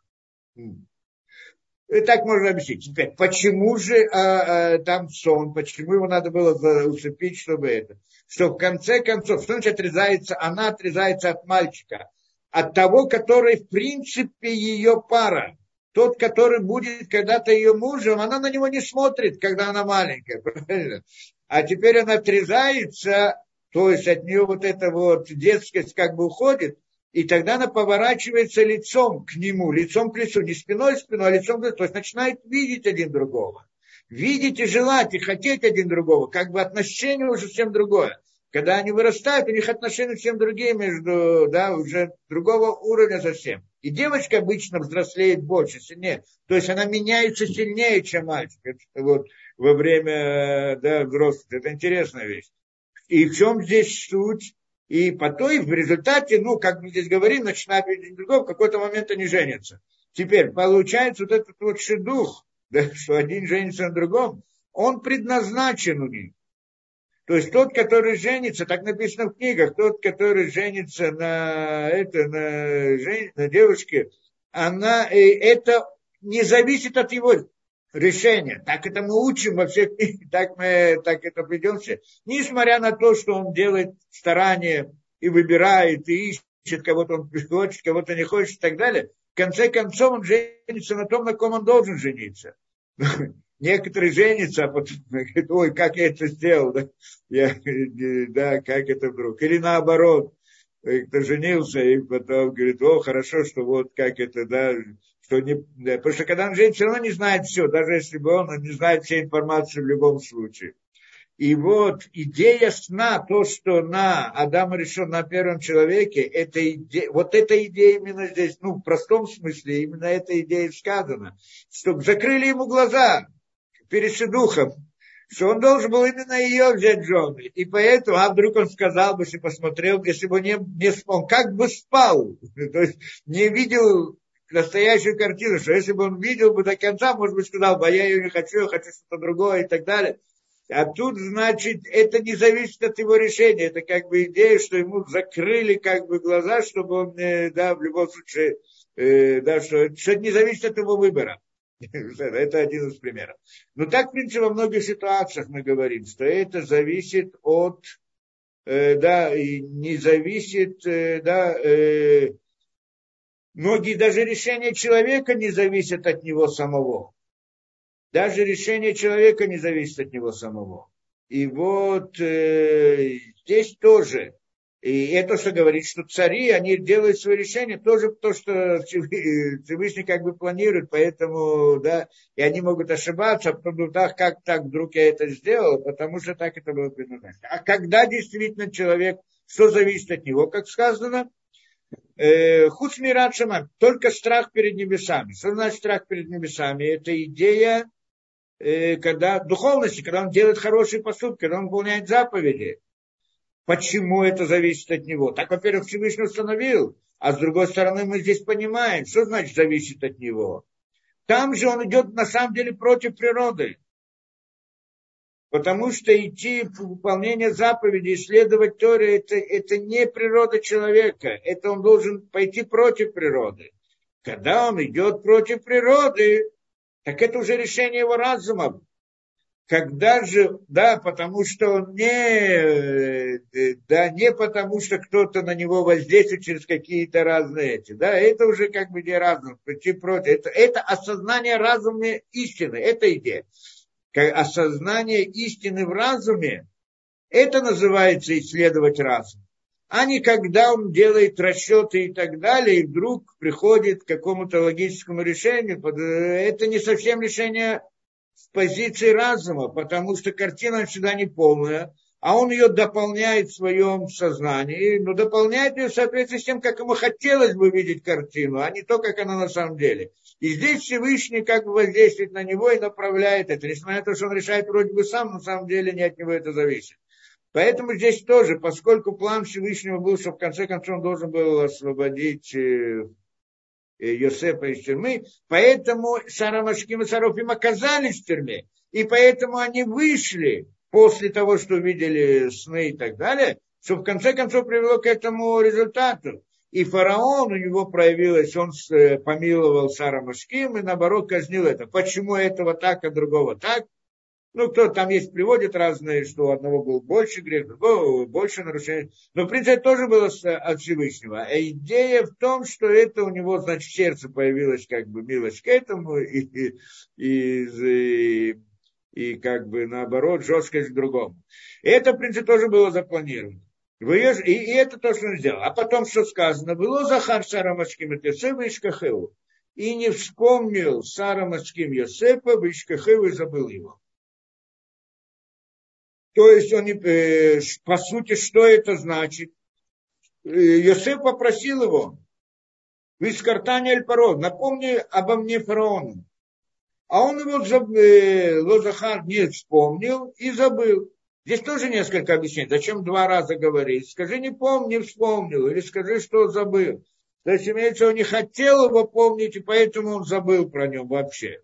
И так можно объяснить. Теперь, почему же а, а, там сон, почему его надо было усыпить, чтобы это? Что в конце концов, что значит отрезается, она отрезается от мальчика, от того, который в принципе ее пара. Тот, который будет когда-то ее мужем, она на него не смотрит, когда она маленькая, правильно? А теперь она отрезается то есть от нее вот эта вот детскость как бы уходит, и тогда она поворачивается лицом к нему, лицом к лицу, не спиной к спиной, а лицом к лицу, то есть начинает видеть один другого. Видеть и желать, и хотеть один другого, как бы отношение уже совсем другое. Когда они вырастают, у них отношения совсем другие между, да, уже другого уровня совсем. И девочка обычно взрослеет больше, сильнее. То есть она меняется сильнее, чем мальчик. Это вот во время да, взрослых. Это интересная вещь. И в чем здесь суть? И потом в результате, ну, как мы здесь говорим, начинают видеть другого, в какой-то момент они женятся. Теперь получается вот этот вот шедух, да, что один женится на другом, он предназначен у них. То есть тот, который женится, так написано в книгах, тот, который женится на, это, на, жен, на девушке, она, это не зависит от его решение. Так это мы учим во всех так мы так это придемся. Несмотря на то, что он делает старания и выбирает, и ищет, кого-то он хочет, кого-то не хочет и так далее, в конце концов он женится на том, на ком он должен жениться. Некоторые женятся, а потом говорят, ой, как я это сделал, да, я, да как это вдруг. Или наоборот, кто женился, и потом говорит, о, хорошо, что вот как это, да, что не, потому что когда он все равно не знает все, даже если бы он, он не знает всей информации в любом случае. И вот идея сна, то, что на Адама решен на первом человеке, это идея, вот эта идея именно здесь, ну, в простом смысле, именно эта идея сказана, чтобы закрыли ему глаза перед духом, что он должен был именно ее взять жены. И поэтому, а вдруг он сказал бы, если посмотрел, если бы не, не спал, как бы спал, то есть не видел настоящую картину, что если бы он видел бы до конца, может быть, сказал бы, а я ее не хочу, я хочу что-то другое и так далее. А тут, значит, это не зависит от его решения. Это как бы идея, что ему закрыли как бы глаза, чтобы он, э, да, в любом случае, э, да, что, что это не зависит от его выбора. Это один из примеров. Но так, в принципе, во многих ситуациях мы говорим, что это зависит от, э, да, и не зависит, да, э, Многие даже решения человека не зависят от него самого. Даже решение человека не зависит от него самого. И вот э, здесь тоже. И это, что говорит, что цари, они делают свои решения тоже то, что Всевышний как бы планирует, поэтому, да, и они могут ошибаться, а потом, да, как так вдруг я это сделал, потому что так это было предназначено. А когда действительно человек, что зависит от него, как сказано, Хуцмират Шамам, только страх перед небесами. Что значит страх перед небесами? Это идея э, когда, духовности, когда он делает хорошие поступки, когда он выполняет заповеди. Почему это зависит от него? Так, во-первых, Всевышний установил, а с другой стороны мы здесь понимаем, что значит зависит от него. Там же он идет на самом деле против природы. Потому что идти в выполнение заповедей, исследовать Торе, это, это не природа человека. Это он должен пойти против природы. Когда он идет против природы, так это уже решение его разума. Когда же, да, потому что он не, да, не потому что кто-то на него воздействует через какие-то разные эти, да, это уже как бы не разум, пойти против. Это, это осознание разума истины, это идея осознание истины в разуме, это называется исследовать разум. А не когда он делает расчеты и так далее, и вдруг приходит к какому-то логическому решению. Это не совсем решение с позиции разума, потому что картина всегда не полная, а он ее дополняет в своем сознании, но дополняет ее в соответствии с тем, как ему хотелось бы видеть картину, а не то, как она на самом деле. И здесь Всевышний как бы воздействует на него и направляет это, несмотря на то, что он решает вроде бы сам, но на самом деле не от него это зависит. Поэтому здесь тоже, поскольку план Всевышнего был, что в конце концов он должен был освободить э, э, Йосефа из тюрьмы, поэтому Сара Машким и Сарофим оказались в тюрьме, и поэтому они вышли после того, что видели сны и так далее, что в конце концов привело к этому результату. И фараон у него проявилось, он э, помиловал Сара Машким и наоборот казнил это. Почему этого так, а другого так? Ну, кто там есть, приводит разные, что у одного был больше грех, другого больше нарушений. Но, в принципе, тоже было от Всевышнего. А идея в том, что это у него, значит, сердце появилась как бы милость к этому, и, и, и, и как бы наоборот жесткость к другому. И это, в принципе, тоже было запланировано. И, и это то, что он сделал. А потом, что сказано, было Захар Сарамашким Йосефа и Шкахеву. И не вспомнил Сарамашким Йосефа, в Ишкахеву и забыл его. То есть он, э, по сути, что это значит? Э, Йосеф попросил его, из Картани Аль-Парод, напомни обо мне фараону. А он его э, Лозахар не вспомнил и забыл. Здесь тоже несколько объяснений. Зачем два раза говорить? Скажи, не помню, вспомнил. Или скажи, что забыл. То есть, имеется, он не хотел его помнить, и поэтому он забыл про него вообще.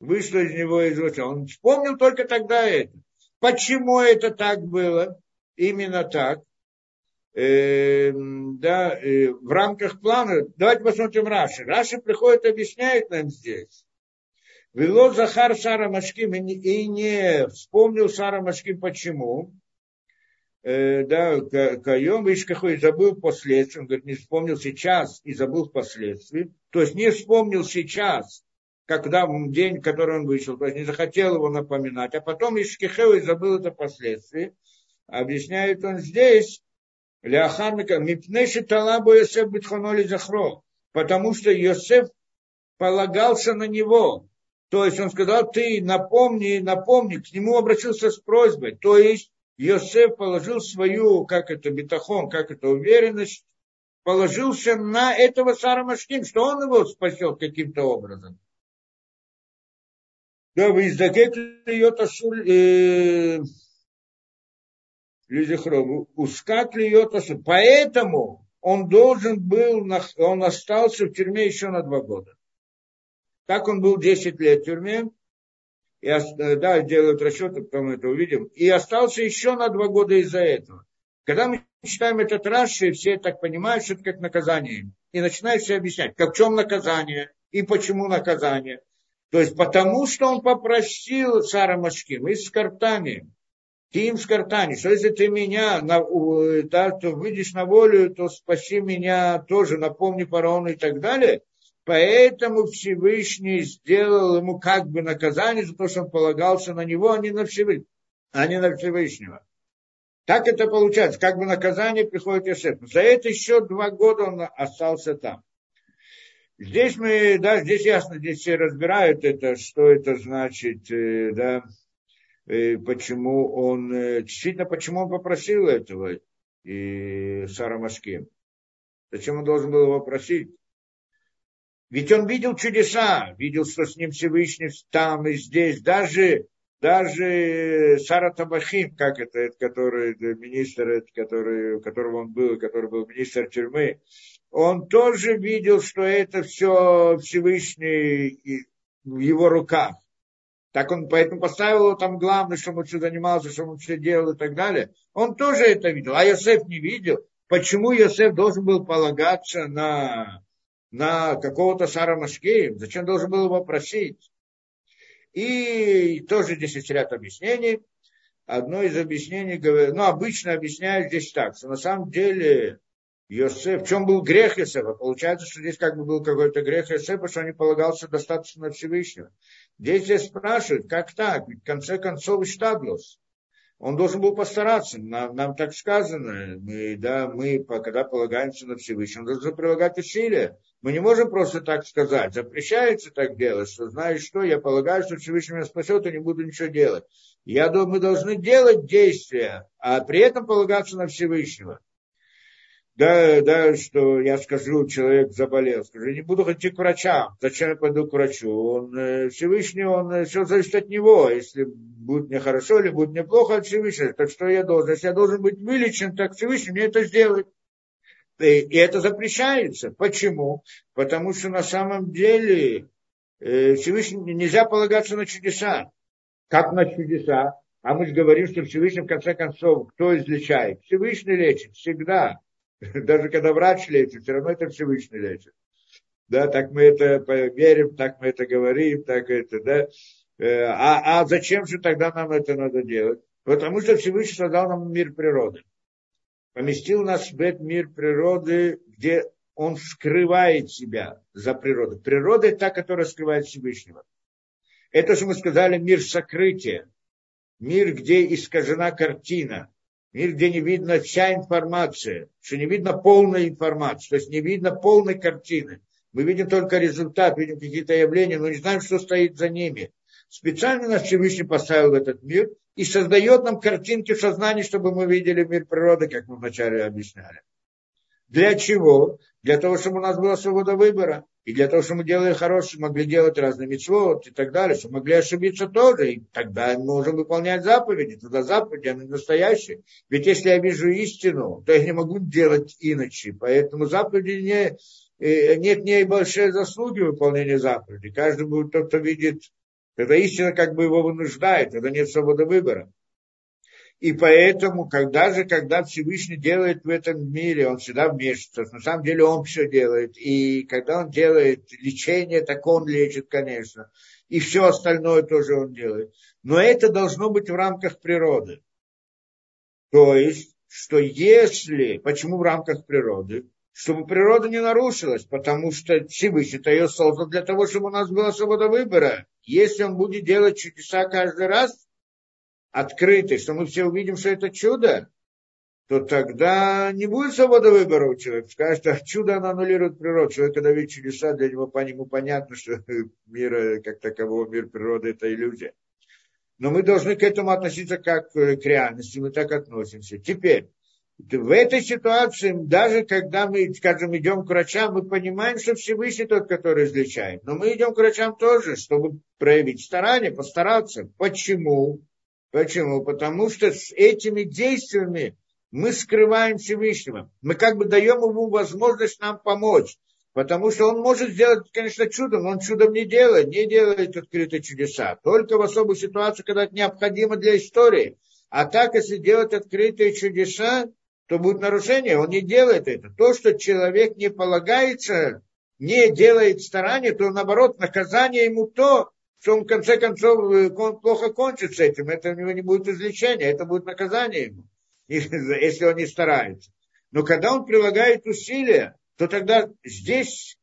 Вышло из него из Он вспомнил только тогда это. Почему это так было? Именно так. Э, да, э, в рамках плана. Давайте посмотрим Раши. Раши приходит, объясняет нам здесь Вело Захар Сара Машким и не вспомнил Сара Машким почему. Э, да, Каем Ишкахой забыл впоследствии, он говорит, не вспомнил сейчас и забыл впоследствии. То есть не вспомнил сейчас, когда день, который он вышел, то есть не захотел его напоминать, а потом Ишкихеу забыл это впоследствии. Объясняет он здесь, Ляхармика, Мипнеши Талабу Йосеф Битхоноли Захро, потому что Йосеф полагался на него, то есть он сказал, ты напомни, напомни, к нему обратился с просьбой. То есть Йосеф положил свою, как это, бетахон, как это, уверенность, положился на этого Сара Машкин, что он его спасет каким-то образом. Да, вы э, Лизихром, ускак льет асуль. Поэтому он должен был, он остался в тюрьме еще на два года. Так он был 10 лет в тюрьме. И, э, да, делают расчеты, потом это увидим. И остался еще на два года из-за этого. Когда мы читаем этот Раши, все так понимают, что это как наказание. И начинают все объяснять, как в чем наказание и почему наказание. То есть потому, что он попросил цара Машким ты им Скартани, что если ты меня, на, да, то выйдешь на волю, то спаси меня тоже, напомни фараону и так далее. Поэтому Всевышний сделал ему как бы наказание за то, что он полагался на него, а не на Всевышнего. А не на Всевышнего. Так это получается, как бы наказание приходит Иосиф. За это еще два года он остался там. Здесь мы, да, здесь ясно, здесь все разбирают это, что это значит, э, да, э, почему он, э, действительно, почему он попросил этого и Сара Машке. Зачем он должен был его просить? Ведь он видел чудеса, видел, что с ним Всевышний там и здесь. Даже, даже Сара Табахим, как это, который министр, который, которого он был, который был министр тюрьмы, он тоже видел, что это все Всевышний в его руках. Так он поэтому поставил его там главное, чтобы он все занимался, чтобы он все делал и так далее. Он тоже это видел, а Йосеф не видел. Почему Йосеф должен был полагаться на на какого-то Сара Машкеев, зачем должен был его просить? И тоже здесь есть ряд объяснений. Одно из объяснений, ну, обычно объясняют здесь так, что на самом деле Йосеф, в чем был грех Йосефа? Получается, что здесь как бы был какой-то грех Йосефа, что он не полагался достаточно на Всевышнего. Здесь спрашивают, как так? Ведь в конце концов Иштаблос. Он должен был постараться. Нам, нам так сказано. Мы, да, мы, когда полагаемся на Всевышнего, должны прилагать усилия. Мы не можем просто так сказать. Запрещается так делать, что знаешь что, я полагаю, что Всевышний меня спасет, и не буду ничего делать. Я думаю, мы должны делать действия, а при этом полагаться на Всевышнего да, да, что я скажу, человек заболел, скажу, не буду ходить к врачам, зачем я пойду к врачу? Он, э, Всевышний, он, э, все зависит от него, если будет мне хорошо или будет мне плохо от Всевышнего, так что я должен, если я должен быть вылечен, так Всевышний мне это сделает. И, и это запрещается. Почему? Потому что на самом деле э, Всевышний нельзя полагаться на чудеса. Как на чудеса? А мы же говорим, что Всевышний, в конце концов, кто излечает? Всевышний лечит всегда. Даже когда врач лечит, все равно это Всевышний лечит. Да, так мы это верим, так мы это говорим, так это, да. Э, а, а зачем же тогда нам это надо делать? Потому что Всевышний создал нам мир природы. Поместил нас в этот мир природы, где он скрывает себя за природой. Природа – это та, которая скрывает Всевышнего. Это, что мы сказали, мир сокрытия. Мир, где искажена картина мир, где не видно вся информация, что не видно полной информации, то есть не видно полной картины. Мы видим только результат, видим какие-то явления, но не знаем, что стоит за ними. Специально нас Всевышний поставил в этот мир и создает нам картинки в сознании, чтобы мы видели мир природы, как мы вначале объясняли. Для чего? Для того, чтобы у нас была свобода выбора. И для того, чтобы мы делали хорошие, могли делать разные митцвот и так далее, чтобы могли ошибиться тоже. И тогда мы можем выполнять заповеди. Тогда заповеди, они настоящие. Ведь если я вижу истину, то я не могу делать иначе. Поэтому заповеди не, э, нет не большой заслуги выполнения заповедей. Каждый будет тот, кто видит, тогда истина как бы его вынуждает, тогда нет свободы выбора. И поэтому, когда же, когда Всевышний делает в этом мире, он всегда вмешивается. На самом деле он все делает. И когда он делает лечение, так он лечит, конечно. И все остальное тоже он делает. Но это должно быть в рамках природы. То есть, что если, почему в рамках природы? Чтобы природа не нарушилась, потому что Всевышний-то ее создал для того, чтобы у нас была свобода выбора. Если он будет делать чудеса каждый раз, открытый, что мы все увидим, что это чудо, то тогда не будет свободы выбора у человека. Скажет, а чудо оно аннулирует природу. Человек, когда видит чудеса, для него по нему понятно, что мир, как такового, мир природы – это иллюзия. Но мы должны к этому относиться как к реальности, мы так относимся. Теперь, в этой ситуации, даже когда мы, скажем, идем к врачам, мы понимаем, что Всевышний тот, который излечает. Но мы идем к врачам тоже, чтобы проявить старание, постараться. Почему? Почему? Потому что с этими действиями мы скрываем Всевышнего. Мы как бы даем ему возможность нам помочь. Потому что он может сделать, конечно, чудом, но он чудом не делает, не делает открытые чудеса. Только в особых ситуациях, когда это необходимо для истории. А так, если делать открытые чудеса, то будет нарушение. Он не делает это. То, что человек не полагается, не делает старания, то наоборот, наказание ему то, что он в конце концов э, он плохо кончит с этим, это у него не будет излечения, это будет наказание ему, если он не старается. Но когда он прилагает усилия, то тогда здесь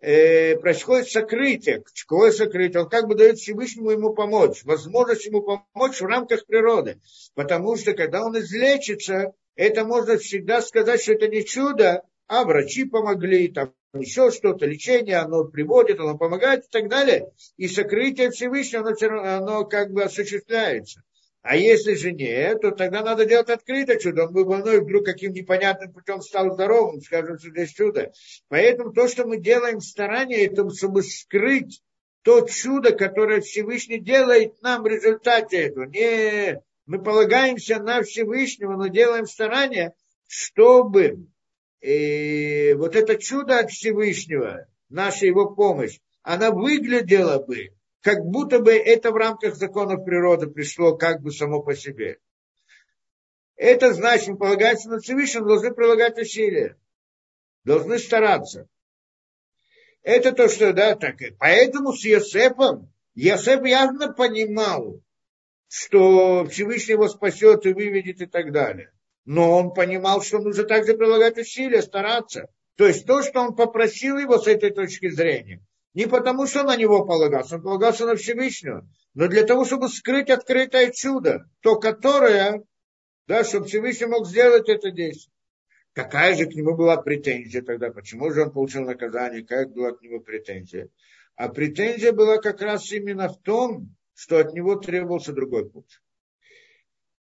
э, происходит сокрытие. Какое сокрытие? Он как бы дает Всевышнему ему помочь, возможность ему помочь в рамках природы. Потому что когда он излечится, это можно всегда сказать, что это не чудо, а врачи помогли, там еще что-то, лечение, оно приводит, оно помогает и так далее. И сокрытие Всевышнего, оно, оно как бы осуществляется. А если же нет, то тогда надо делать открыто чудо. Он был больной, вдруг каким непонятным путем стал здоровым, скажем, что здесь чудо. Поэтому то, что мы делаем старание, это чтобы скрыть то чудо, которое Всевышний делает нам в результате этого. Не, мы полагаемся на Всевышнего, но делаем старание, чтобы и вот это чудо от Всевышнего, наша его помощь, она выглядела бы, как будто бы это в рамках законов природы пришло как бы само по себе. Это значит, мы полагаемся на Всевышнего, должны прилагать усилия, должны стараться. Это то, что, да, так. Поэтому с Йосефом, Йосеф явно понимал, что Всевышний его спасет и выведет и так далее но он понимал, что нужно также прилагать усилия, стараться. То есть то, что он попросил его с этой точки зрения, Не потому, что на него полагался, он полагался на Всевышнего, но для того, чтобы скрыть открытое чудо, то, которое, да, чтобы Всевышний мог сделать это действие. Какая же к нему была претензия тогда? Почему же он получил наказание? Как была к нему претензия? А претензия была как раз именно в том, что от него требовался другой путь.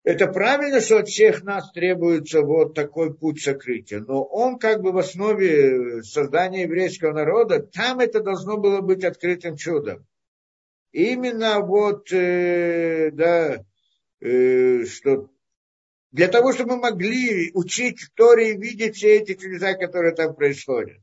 Это правильно, что от всех нас требуется вот такой путь сокрытия, но он как бы в основе создания еврейского народа, там это должно было быть открытым чудом. Именно вот, э, да, э, что для того, чтобы мы могли учить в Торе и видеть все эти чудеса, которые там происходят.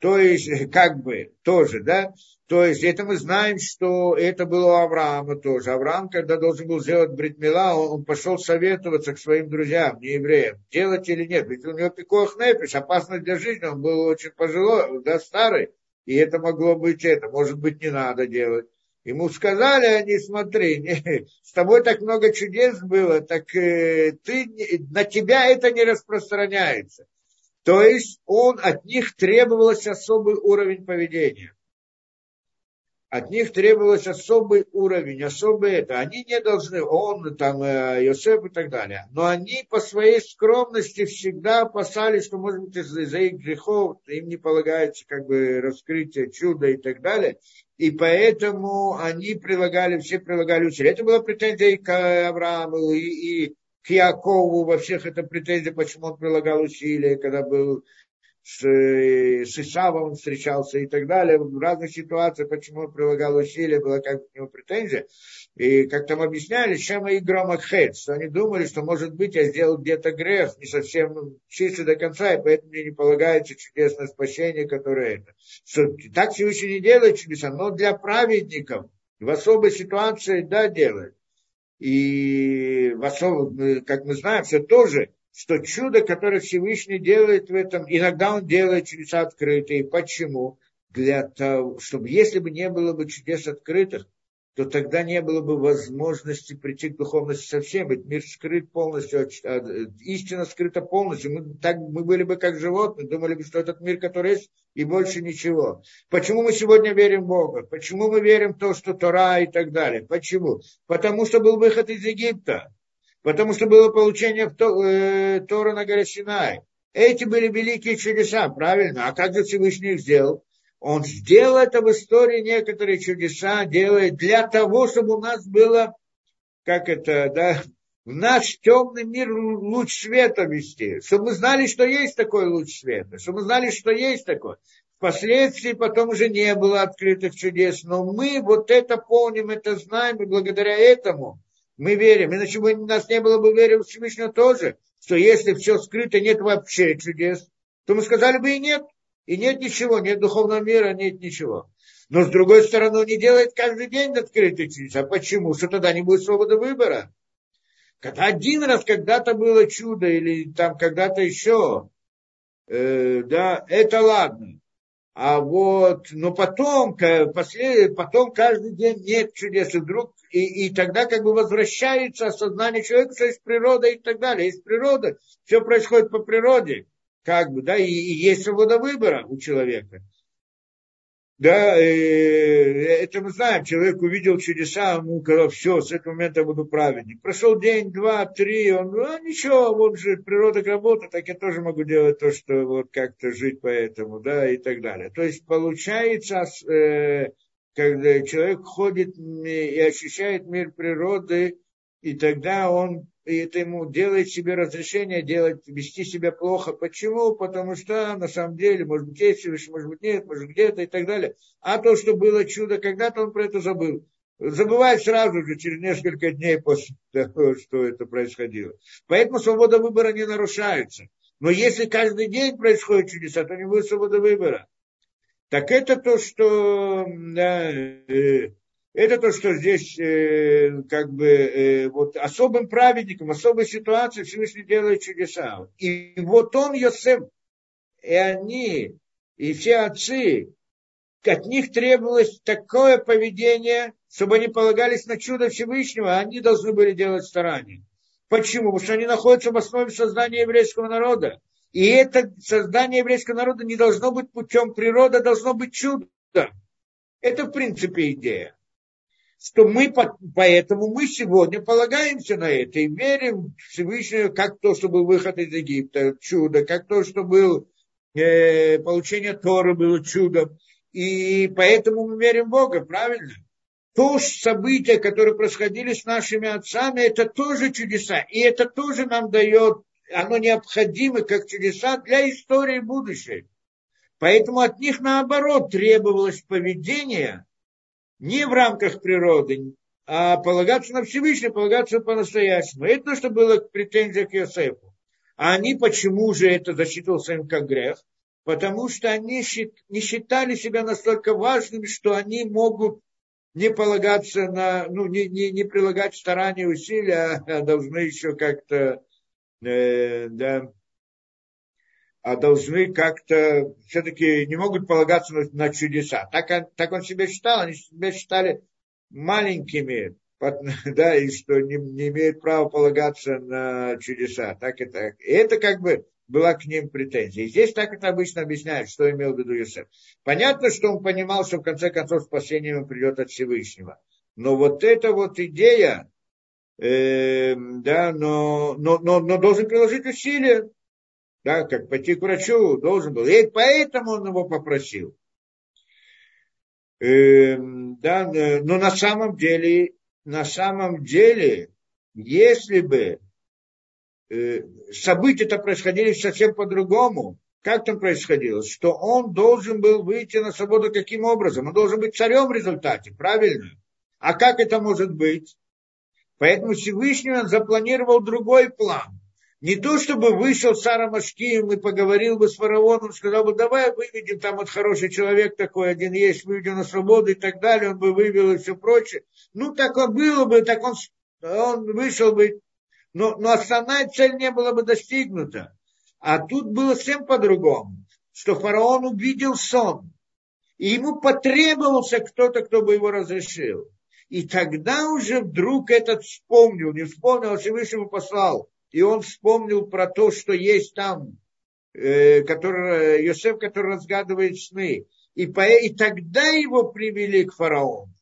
То есть, как бы, тоже, да, то есть это мы знаем, что это было у Авраама тоже. Авраам, когда должен был сделать бритмила, он, он пошел советоваться к своим друзьям, не евреям, делать или нет. Ведь у него пикох непиш, опасность для жизни, он был очень пожилой, да, старый. И это могло быть это, может быть, не надо делать. Ему сказали они, смотри, не, с тобой так много чудес было, так э, ты, на тебя это не распространяется. То есть он, от них требовалось особый уровень поведения от них требовалось особый уровень, особый это. Они не должны, он, там, э, Йосеф и так далее. Но они по своей скромности всегда опасались, что, может быть, из-за их грехов им не полагается как бы раскрытие чуда и так далее. И поэтому они прилагали, все прилагали усилия. Это была претензия и к Аврааму, и, и к Якову во всех это претензия, почему он прилагал усилия, когда был с, с Исавом встречался и так далее. В разных ситуациях, почему он прилагал усилия, была как к нему претензия. И как там объясняли, чем и громохед, что они думали, что, может быть, я сделал где-то грех, не совсем чистый до конца, и поэтому мне не полагается чудесное спасение, которое это. Что так Всевышний не делает чудеса, но для праведников в особой ситуации, да, делает. И в особо, как мы знаем, все тоже что чудо, которое Всевышний делает в этом, иногда он делает чудеса открытые. Почему? Для того, чтобы если бы не было бы чудес открытых, то тогда не было бы возможности прийти к духовности совсем, ведь мир скрыт полностью, а, истина скрыта полностью. Мы, так, мы были бы как животные, думали бы, что этот мир, который есть, и больше ничего. Почему мы сегодня верим в Бога? Почему мы верим в то, что Тора и так далее? Почему? Потому что был выход из Египта потому что было получение э, Тора на горе Синай. Эти были великие чудеса, правильно? А как же Всевышний их сделал? Он сделал это в истории некоторые чудеса, делает для того, чтобы у нас было, как это, да, в наш темный мир луч света вести, чтобы мы знали, что есть такой луч света, чтобы мы знали, что есть такой. Впоследствии потом уже не было открытых чудес, но мы вот это помним, это знаем, и благодаря этому мы верим, иначе бы у нас не было бы веры в Всевышнего тоже, что если все скрыто, нет вообще чудес, то мы сказали бы и нет, и нет ничего, нет духовного мира, нет ничего. Но с другой стороны, он не делает каждый день открытый чудес. А почему? Что тогда не будет свободы выбора? Когда один раз когда-то было чудо, или там когда-то еще, э, да, это ладно. А вот, но потом, после, потом каждый день нет чудес, и вдруг, и, и тогда как бы возвращается осознание человека, что есть природа и так далее. Есть природа, все происходит по природе, как бы, да, и, и есть свобода выбора у человека. Да, э, это мы знаем, человек увидел чудеса, ему сказал, все, с этого момента я буду праведник. Прошел день, два, три, он, ну, ничего, вот же природа работает, так я тоже могу делать то, что вот как-то жить по этому, да, и так далее. То есть получается, э, когда человек ходит и ощущает мир природы, и тогда он и это ему делает себе разрешение делать, вести себя плохо. Почему? Потому что на самом деле, может быть, есть Всевышний, может быть, нет, может, где-то и так далее. А то, что было чудо, когда-то он про это забыл. Забывает сразу же, через несколько дней после того, что это происходило. Поэтому свобода выбора не нарушается. Но если каждый день происходит чудеса, то не будет свободы выбора. Так это то, что да, э, это то, что здесь э, как бы э, вот особым праведником, особой ситуации Всевышний делает чудеса. И вот он, Йосеф, и они, и все отцы, от них требовалось такое поведение, чтобы они полагались на чудо Всевышнего, а они должны были делать старания. Почему? Потому что они находятся в основе создания еврейского народа. И это создание еврейского народа не должно быть путем природы, а должно быть чудо. Это, в принципе, идея. Что мы, поэтому мы сегодня полагаемся на это и верим в Всевышнего, как то, что был выход из Египта, чудо, как то, что был э, получение Торы было чудом. И поэтому мы верим в Бога, правильно? То события, которые происходили с нашими отцами, это тоже чудеса. И это тоже нам дает, оно необходимо как чудеса для истории будущей. Поэтому от них, наоборот, требовалось поведение не в рамках природы, а полагаться на Всевышнего, полагаться по-настоящему. Это то, что было претензия к Иосифу. А они почему же это засчитывался им как грех? Потому что они не считали себя настолько важными, что они могут не полагаться на, ну, не, не, не прилагать старания, усилия, а должны еще как-то, э, да, а должны как-то, все-таки не могут полагаться на, на чудеса. Так так он себя считал, они себя считали маленькими, да, и что не, не имеют права полагаться на чудеса. Так и так. И это как бы была к ним претензия. И здесь так это обычно объясняют, что имел в виду Юсеф. Понятно, что он понимал, что в конце концов спасение ему придет от Всевышнего. Но вот эта вот идея, э, да, но, но, но, но должен приложить усилия, да, как пойти к врачу должен был. И поэтому он его попросил. Э, да, но на самом деле, на самом деле, если бы Э, события-то происходили совсем по-другому. Как там происходило? Что он должен был выйти на свободу каким образом? Он должен быть царем в результате, правильно? А как это может быть? Поэтому Всевышний он запланировал другой план. Не то, чтобы вышел Сара Машкием и поговорил бы с фараоном, сказал бы, давай выведем, там вот хороший человек такой один есть, выведем на свободу и так далее, он бы вывел и все прочее. Ну, так он было бы, так он, он вышел бы, но, но основная цель не была бы достигнута. А тут было всем по-другому, что фараон увидел сон, и ему потребовался кто-то, кто бы его разрешил. И тогда уже вдруг этот вспомнил, не вспомнил, а Всевышнему послал. И он вспомнил про то, что есть там, э, который, Йосеф, который разгадывает сны. И, по, и тогда его привели к фараону.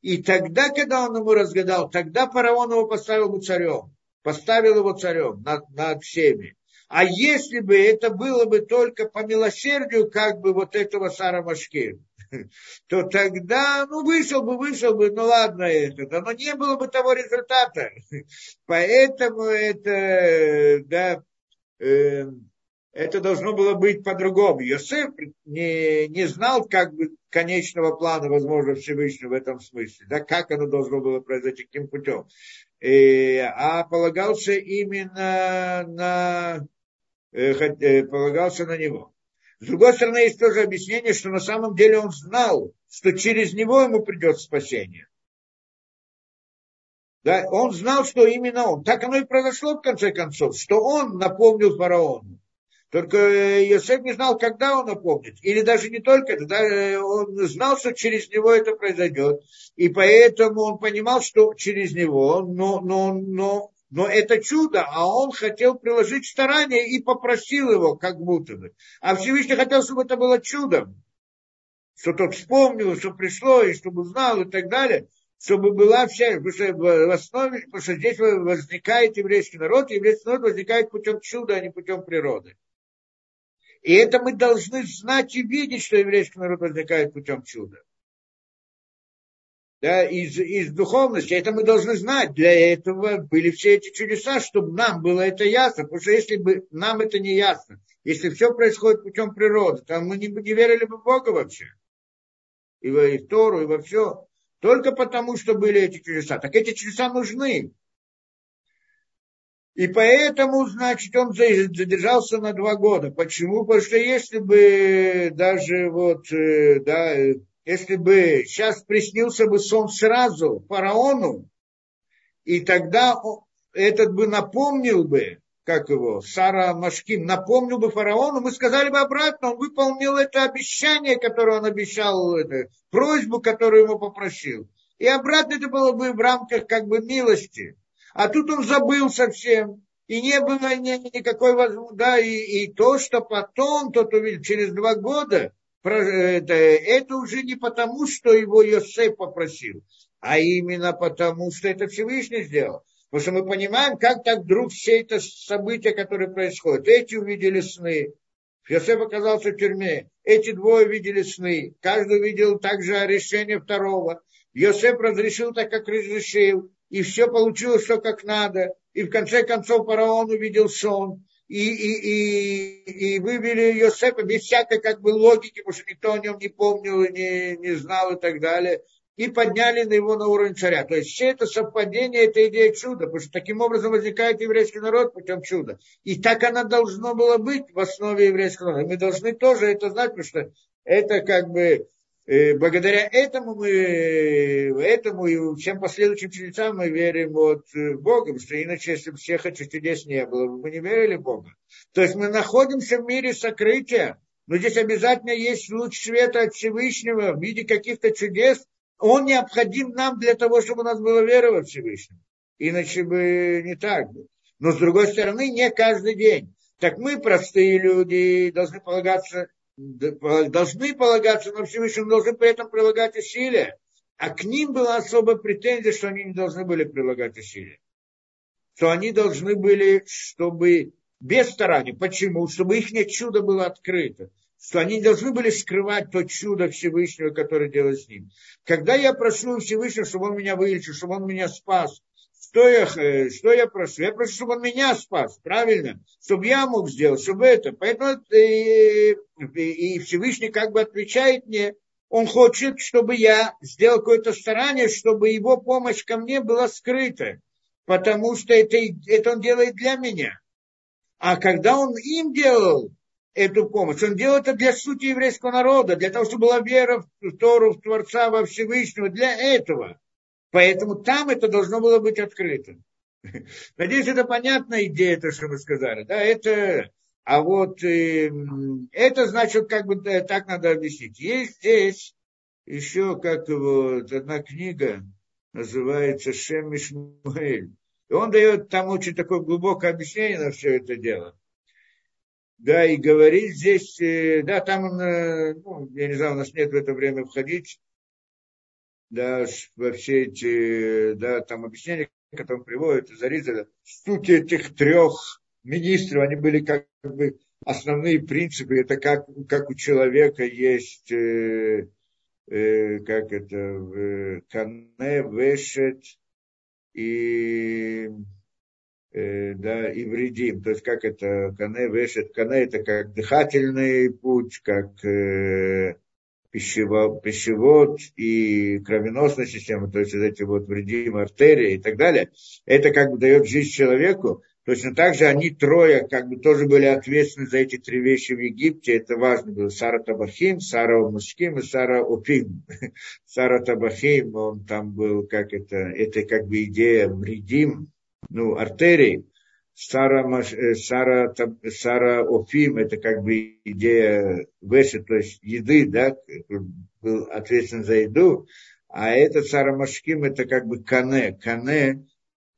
И тогда, когда он ему разгадал, тогда фараон его поставил бы царем поставил его царем над, над всеми. А если бы это было бы только по милосердию, как бы вот этого Сара Машкин, то тогда, ну, вышел бы, вышел бы, ну, ладно это, но не было бы того результата. Поэтому это, да, э, это должно было быть по-другому. Йосеф не, не знал как бы конечного плана, возможно, Всевышнего в этом смысле, да, как оно должно было произойти, каким путем. И, а полагался именно на, э, э, полагался на него. С другой стороны, есть тоже объяснение, что на самом деле он знал, что через него ему придет спасение. Да, он знал, что именно он. Так оно и произошло в конце концов, что он напомнил фараону. Только Иосиф не знал, когда он напомнит. Или даже не только да, он знал, что через него это произойдет. И поэтому он понимал, что через него, но, но, но, но это чудо, а он хотел приложить старания и попросил его, как будто бы. А Всевышний хотел, чтобы это было чудом. Что тот вспомнил, что пришло, и чтобы знал, и так далее чтобы была вся, потому что в основе, потому что здесь возникает еврейский народ, и еврейский народ возникает путем чуда, а не путем природы. И это мы должны знать и видеть, что еврейский народ возникает путем чуда. Да, из, из духовности. Это мы должны знать. Для этого были все эти чудеса, чтобы нам было это ясно. Потому что если бы нам это не ясно, если все происходит путем природы, то мы не, не верили бы в Бога вообще. И в, и в Тору, и во все. Только потому, что были эти чудеса. Так эти чудеса нужны. И поэтому, значит, он задержался на два года. Почему? Потому что если бы даже вот, э, да, если бы сейчас приснился бы сон сразу фараону, и тогда этот бы напомнил бы, как его, Сара Машкин, напомнил бы фараону, мы сказали бы обратно, он выполнил это обещание, которое он обещал, это, просьбу, которую ему попросил. И обратно это было бы в рамках как бы милости. А тут он забыл совсем. И не было ни, никакой возможности. Да, и, и то, что потом тот увидел, через два года это, уже не потому, что его Йосеф попросил, а именно потому, что это Всевышний сделал. Потому что мы понимаем, как так вдруг все это события, которые происходят. Эти увидели сны, Йосеф оказался в тюрьме. Эти двое видели сны. Каждый видел также решение второго. Йосеф разрешил так, как разрешил. И все получилось все как надо. И в конце концов фараон увидел сон. И, и, и, и вывели Йосефа без всякой как бы логики, потому что никто о нем не помнил, не, не знал и так далее и подняли на его на уровень царя. То есть все это совпадение, это идея чуда, потому что таким образом возникает еврейский народ путем чуда. И так оно должно было быть в основе еврейского народа. Мы должны тоже это знать, потому что это как бы благодаря этому мы, этому и всем последующим чудесам мы верим вот Бога, потому что иначе, если бы всех этих чудес не было, мы не верили в Бога. То есть мы находимся в мире сокрытия, но здесь обязательно есть луч света от Всевышнего в виде каких-то чудес, он необходим нам для того, чтобы у нас была вера во Всевышнего. Иначе бы не так было. Но с другой стороны, не каждый день. Так мы, простые люди, должны полагаться, должны полагаться на Всевышнего, должны при этом прилагать усилия. А к ним была особая претензия, что они не должны были прилагать усилия. Что они должны были, чтобы без старания. Почему? Чтобы их чудо было открыто что они должны были скрывать то чудо Всевышнего, которое делает с ним. Когда я прошу Всевышнего, чтобы он меня вылечил, чтобы он меня спас, что я, э, что я прошу? Я прошу, чтобы он меня спас, правильно? Чтобы я мог сделать, чтобы это. Поэтому и, и Всевышний как бы отвечает мне, он хочет, чтобы я сделал какое-то старание, чтобы его помощь ко мне была скрыта. Потому что это, это он делает для меня. А когда он им делал, эту помощь. Он делал это для сути еврейского народа, для того, чтобы была вера в Тору, в Творца, во Всевышнего, для этого. Поэтому там это должно было быть открыто. Надеюсь, это понятная идея, то, что мы сказали. Да, это, а вот э, это значит, как бы да, так надо объяснить. Есть здесь еще как вот одна книга, называется Шем Ишмаэль. И он дает там очень такое глубокое объяснение на все это дело. Да, и говорит здесь, э, да, там э, ну, я не знаю, у нас нет в это время входить, да, во все эти, да, там объяснения, которые он приводит из Ариза, суть этих трех министров, они были как бы основные принципы, это как, как у человека есть, э, э, как это, э, кане, вешет и Э, да, и вредим. То есть как это, кане вешет, кане это как дыхательный путь, как э, пищево, пищевод и кровеносная система, то есть вот эти вот вредим, артерии и так далее. Это как бы дает жизнь человеку. Точно так же они трое как бы тоже были ответственны за эти три вещи в Египте. Это важно было. Сара Табахим, Сара Муским и Сара Опим. Сара Табахим, он там был, как это, это как бы идея вредим, ну, артерии, Сара, э, Сара, Сара Офим, это как бы идея весы, то есть еды, да, был ответственен за еду, а этот Сара Машким, это как бы кане, кане,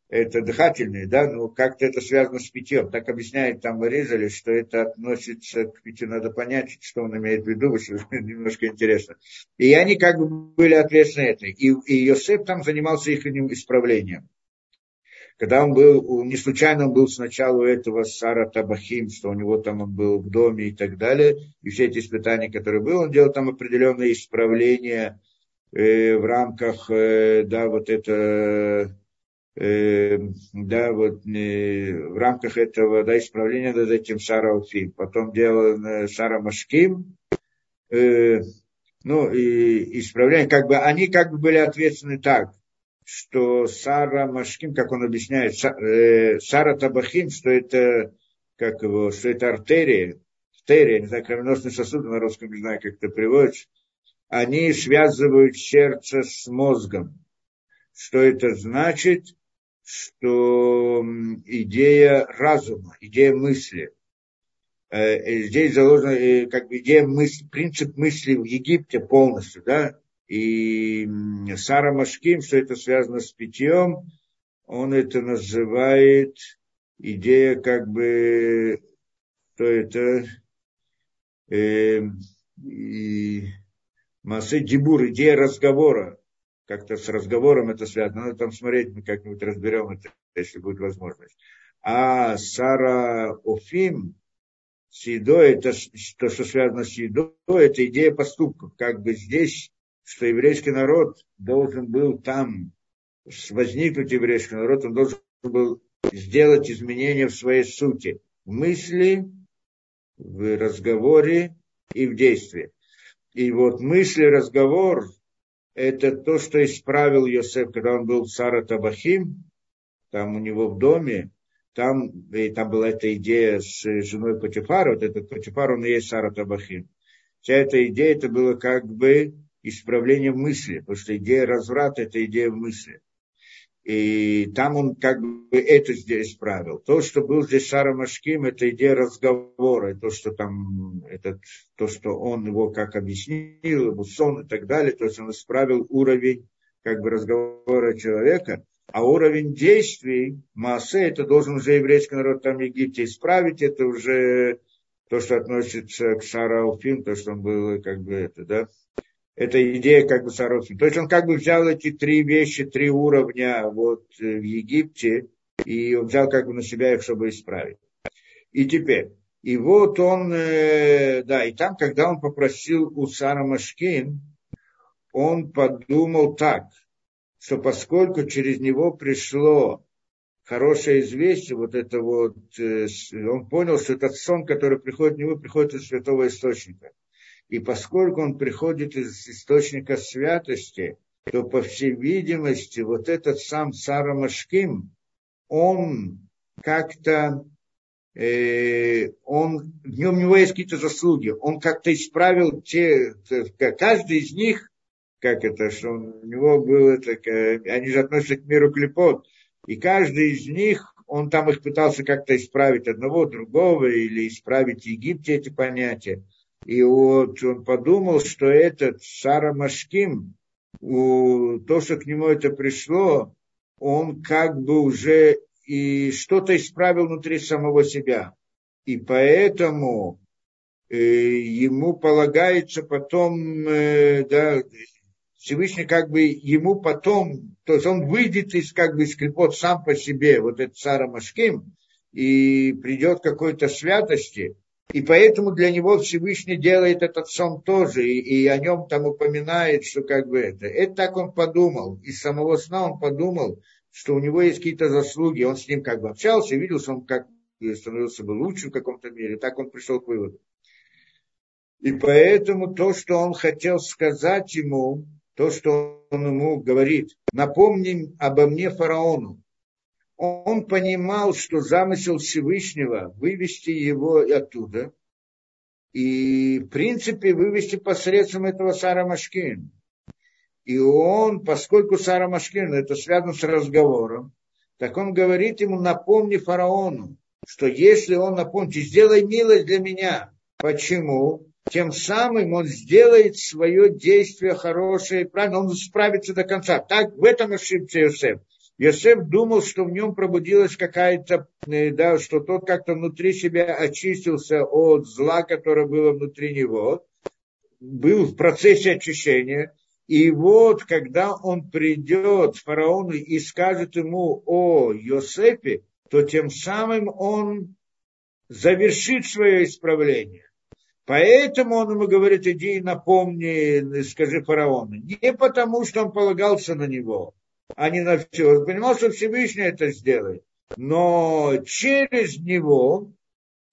это дыхательные, да, ну как-то это связано с питьем. Так объясняет там вырезали, что это относится к питью, надо понять, что он имеет в виду, что немножко интересно. И они как бы были ответственны это. И, и Йосеф там занимался их исправлением когда он был, не случайно он был сначала у этого Сара Табахим, что у него там он был в доме и так далее, и все эти испытания, которые были, он делал там определенные исправления э, в рамках, э, да, вот это, э, да, вот э, в рамках этого, да, исправления над этим Сара Уфим. Потом делал э, Сара Машким, э, ну, и исправление, как бы, они как бы были ответственны так, что Сара Машким, как он объясняет, э, Сара Табахим, что это, как его, что это артерия, артерия, не знаю, кровеносный сосуд на русском, не знаю, как это приводится, они связывают сердце с мозгом. Что это значит? Что идея разума, идея мысли. Э, здесь заложена э, как бы идея мысли, принцип мысли в Египте полностью, да, и Сара Машким, что это связано с питьем, он это называет идея как бы, что это, э, и Массы Дибур, идея разговора, как-то с разговором это связано. Надо там смотреть, мы как-нибудь разберем это, если будет возможность. А Сара Офим, с едой, это то, что связано с едой, это идея поступков. Как бы здесь, что еврейский народ должен был там возникнуть еврейский народ, он должен был сделать изменения в своей сути, в мысли, в разговоре и в действии. И вот мысли, разговор, это то, что исправил Йосеф, когда он был в Сара Табахим, там у него в доме, там, и там была эта идея с женой Патифара, вот этот Патифар, он и есть Сара Табахим. Вся эта идея, это было как бы исправление мысли, потому что идея разврата – это идея мысли. И там он как бы это здесь исправил. То, что был здесь Сара Машким, это идея разговора, то, что там, этот, то, что он его как объяснил, его сон и так далее, то есть он исправил уровень как бы разговора человека, а уровень действий Маасе, это должен уже еврейский народ там в Египте исправить, это уже то, что относится к Сара Алфим, то, что он был как бы это, да, эта идея как бы Сарофин. То есть он как бы взял эти три вещи, три уровня вот э, в Египте, и взял как бы на себя их, чтобы исправить. И теперь, и вот он, э, да, и там, когда он попросил у Сара Машкин, он подумал так, что поскольку через него пришло хорошее известие, вот это вот, э, он понял, что этот сон, который приходит в него, приходит из святого источника. И поскольку он приходит из источника святости, то, по всей видимости, вот этот сам Сара Машким, он как-то, э, он, в нем у него есть какие-то заслуги, он как-то исправил те, каждый из них, как это, что у него было, так, они же относятся к миру клепот, и каждый из них, он там их пытался как-то исправить одного, другого, или исправить в Египте эти понятия. И вот он подумал, что этот Сара Машким, то, что к нему это пришло, он как бы уже и что-то исправил внутри самого себя. И поэтому э, ему полагается потом, э, да, Всевышний как бы ему потом, то есть он выйдет из как бы из клепот сам по себе, вот этот Сара Машким, и придет к какой-то святости, и поэтому для него Всевышний делает этот сон тоже, и, и о нем там упоминает, что как бы это. Это так он подумал. Из самого сна он подумал, что у него есть какие-то заслуги. Он с ним как бы общался, видел, что он как становился бы лучше в каком-то мере. Так он пришел к выводу. И поэтому то, что он хотел сказать ему, то, что он ему говорит, напомним обо мне фараону, он понимал, что замысел Всевышнего вывести его оттуда, и, в принципе, вывести посредством этого Сара Машкин. И он, поскольку Сара Машкин, это связано с разговором, так он говорит ему, напомни фараону, что если он напомнит, сделай милость для меня. Почему? Тем самым он сделает свое действие хорошее, правильно, он справится до конца. Так, в этом ошибся Иосиф. Йосеф думал, что в нем пробудилась какая-то, э, да, что тот как-то внутри себя очистился от зла, которое было внутри него, был в процессе очищения. И вот, когда он придет фараону и скажет ему о Йосефе, то тем самым он завершит свое исправление. Поэтому он ему говорит, иди и напомни, скажи фараону. Не потому, что он полагался на него, а не на все. Он понимал, что Всевышний это сделает. Но через него,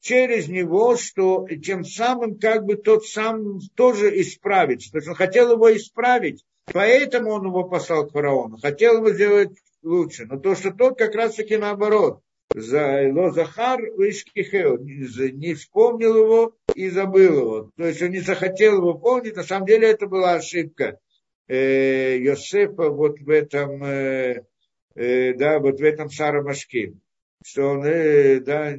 через него, что тем самым как бы тот сам тоже исправится. То есть он хотел его исправить, поэтому он его послал к фараону. Хотел его сделать лучше. Но то, что тот как раз таки наоборот. За Захар не вспомнил его и забыл его. То есть он не захотел его помнить. На самом деле это была ошибка э, Йосефа вот в этом, э, э, да, вот в этом Сарамашким, что он, э, да,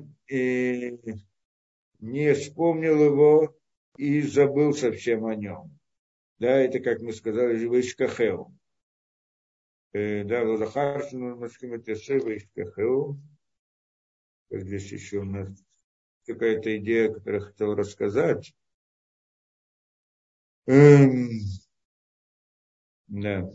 не вспомнил его и забыл совсем о нем. Да, это, как мы сказали, Вишкахеу. Э, да, Лазахаршину Машким это Вишкахеу. Здесь еще у нас какая-то идея, которую я хотел рассказать. Эм, да.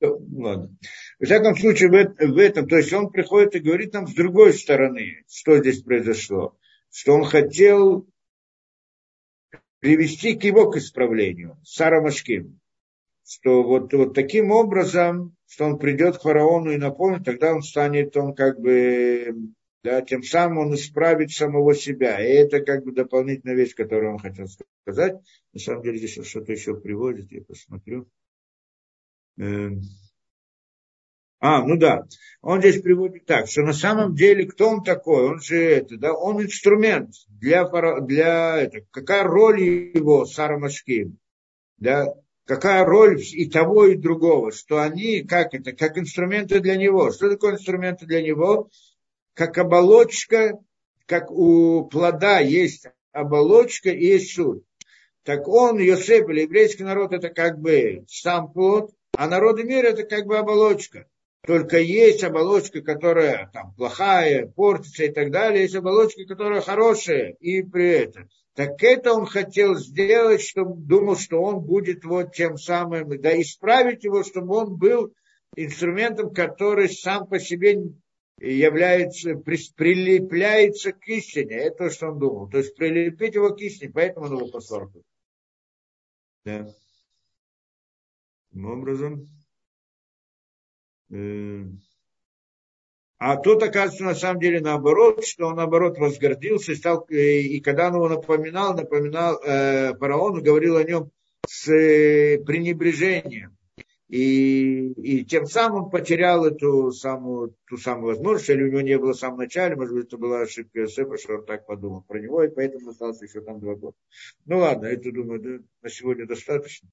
Ладно. В всяком случае, в, этом, то есть он приходит и говорит нам с другой стороны, что здесь произошло. Что он хотел привести к его к исправлению, Сара Машким. Что вот, вот таким образом, что он придет к фараону и напомнит, тогда он станет, он как бы, да, тем самым он исправит самого себя. И это как бы дополнительная вещь, которую он хотел сказать. На самом деле здесь что-то еще приводит, я посмотрю. Эм. А, ну да. Он здесь приводит так, что на самом деле кто он такой? Он же это, да, он инструмент для, для это, какая роль его Сара Машким, да, какая роль и того, и другого, что они, как это, как инструменты для него. Что такое инструменты для него? Как оболочка, как у плода есть оболочка и есть суд. Так он, Йосеф или еврейский народ, это как бы сам плод, а народы мира это как бы оболочка. Только есть оболочка, которая там плохая, портится и так далее. Есть оболочка, которая хорошая. И при этом. Так это он хотел сделать, чтобы думал, что он будет вот тем самым, да исправить его, чтобы он был инструментом, который сам по себе является, прилепляется к истине. Это то, что он думал. То есть прилепить его к истине, поэтому он его послал. Да. Таким образом. Э, а тут оказывается на самом деле наоборот, что он наоборот возгордился, стал, э, и когда он его напоминал, напоминал э, фараону, говорил о нем с э, пренебрежением. И, и тем самым потерял эту самую, ту самую возможность, или у него не было в самом начале, может быть, это была ошибка Иосифа, что он так подумал про него, и поэтому остался еще там два года. Ну ладно, это, думаю, на сегодня достаточно.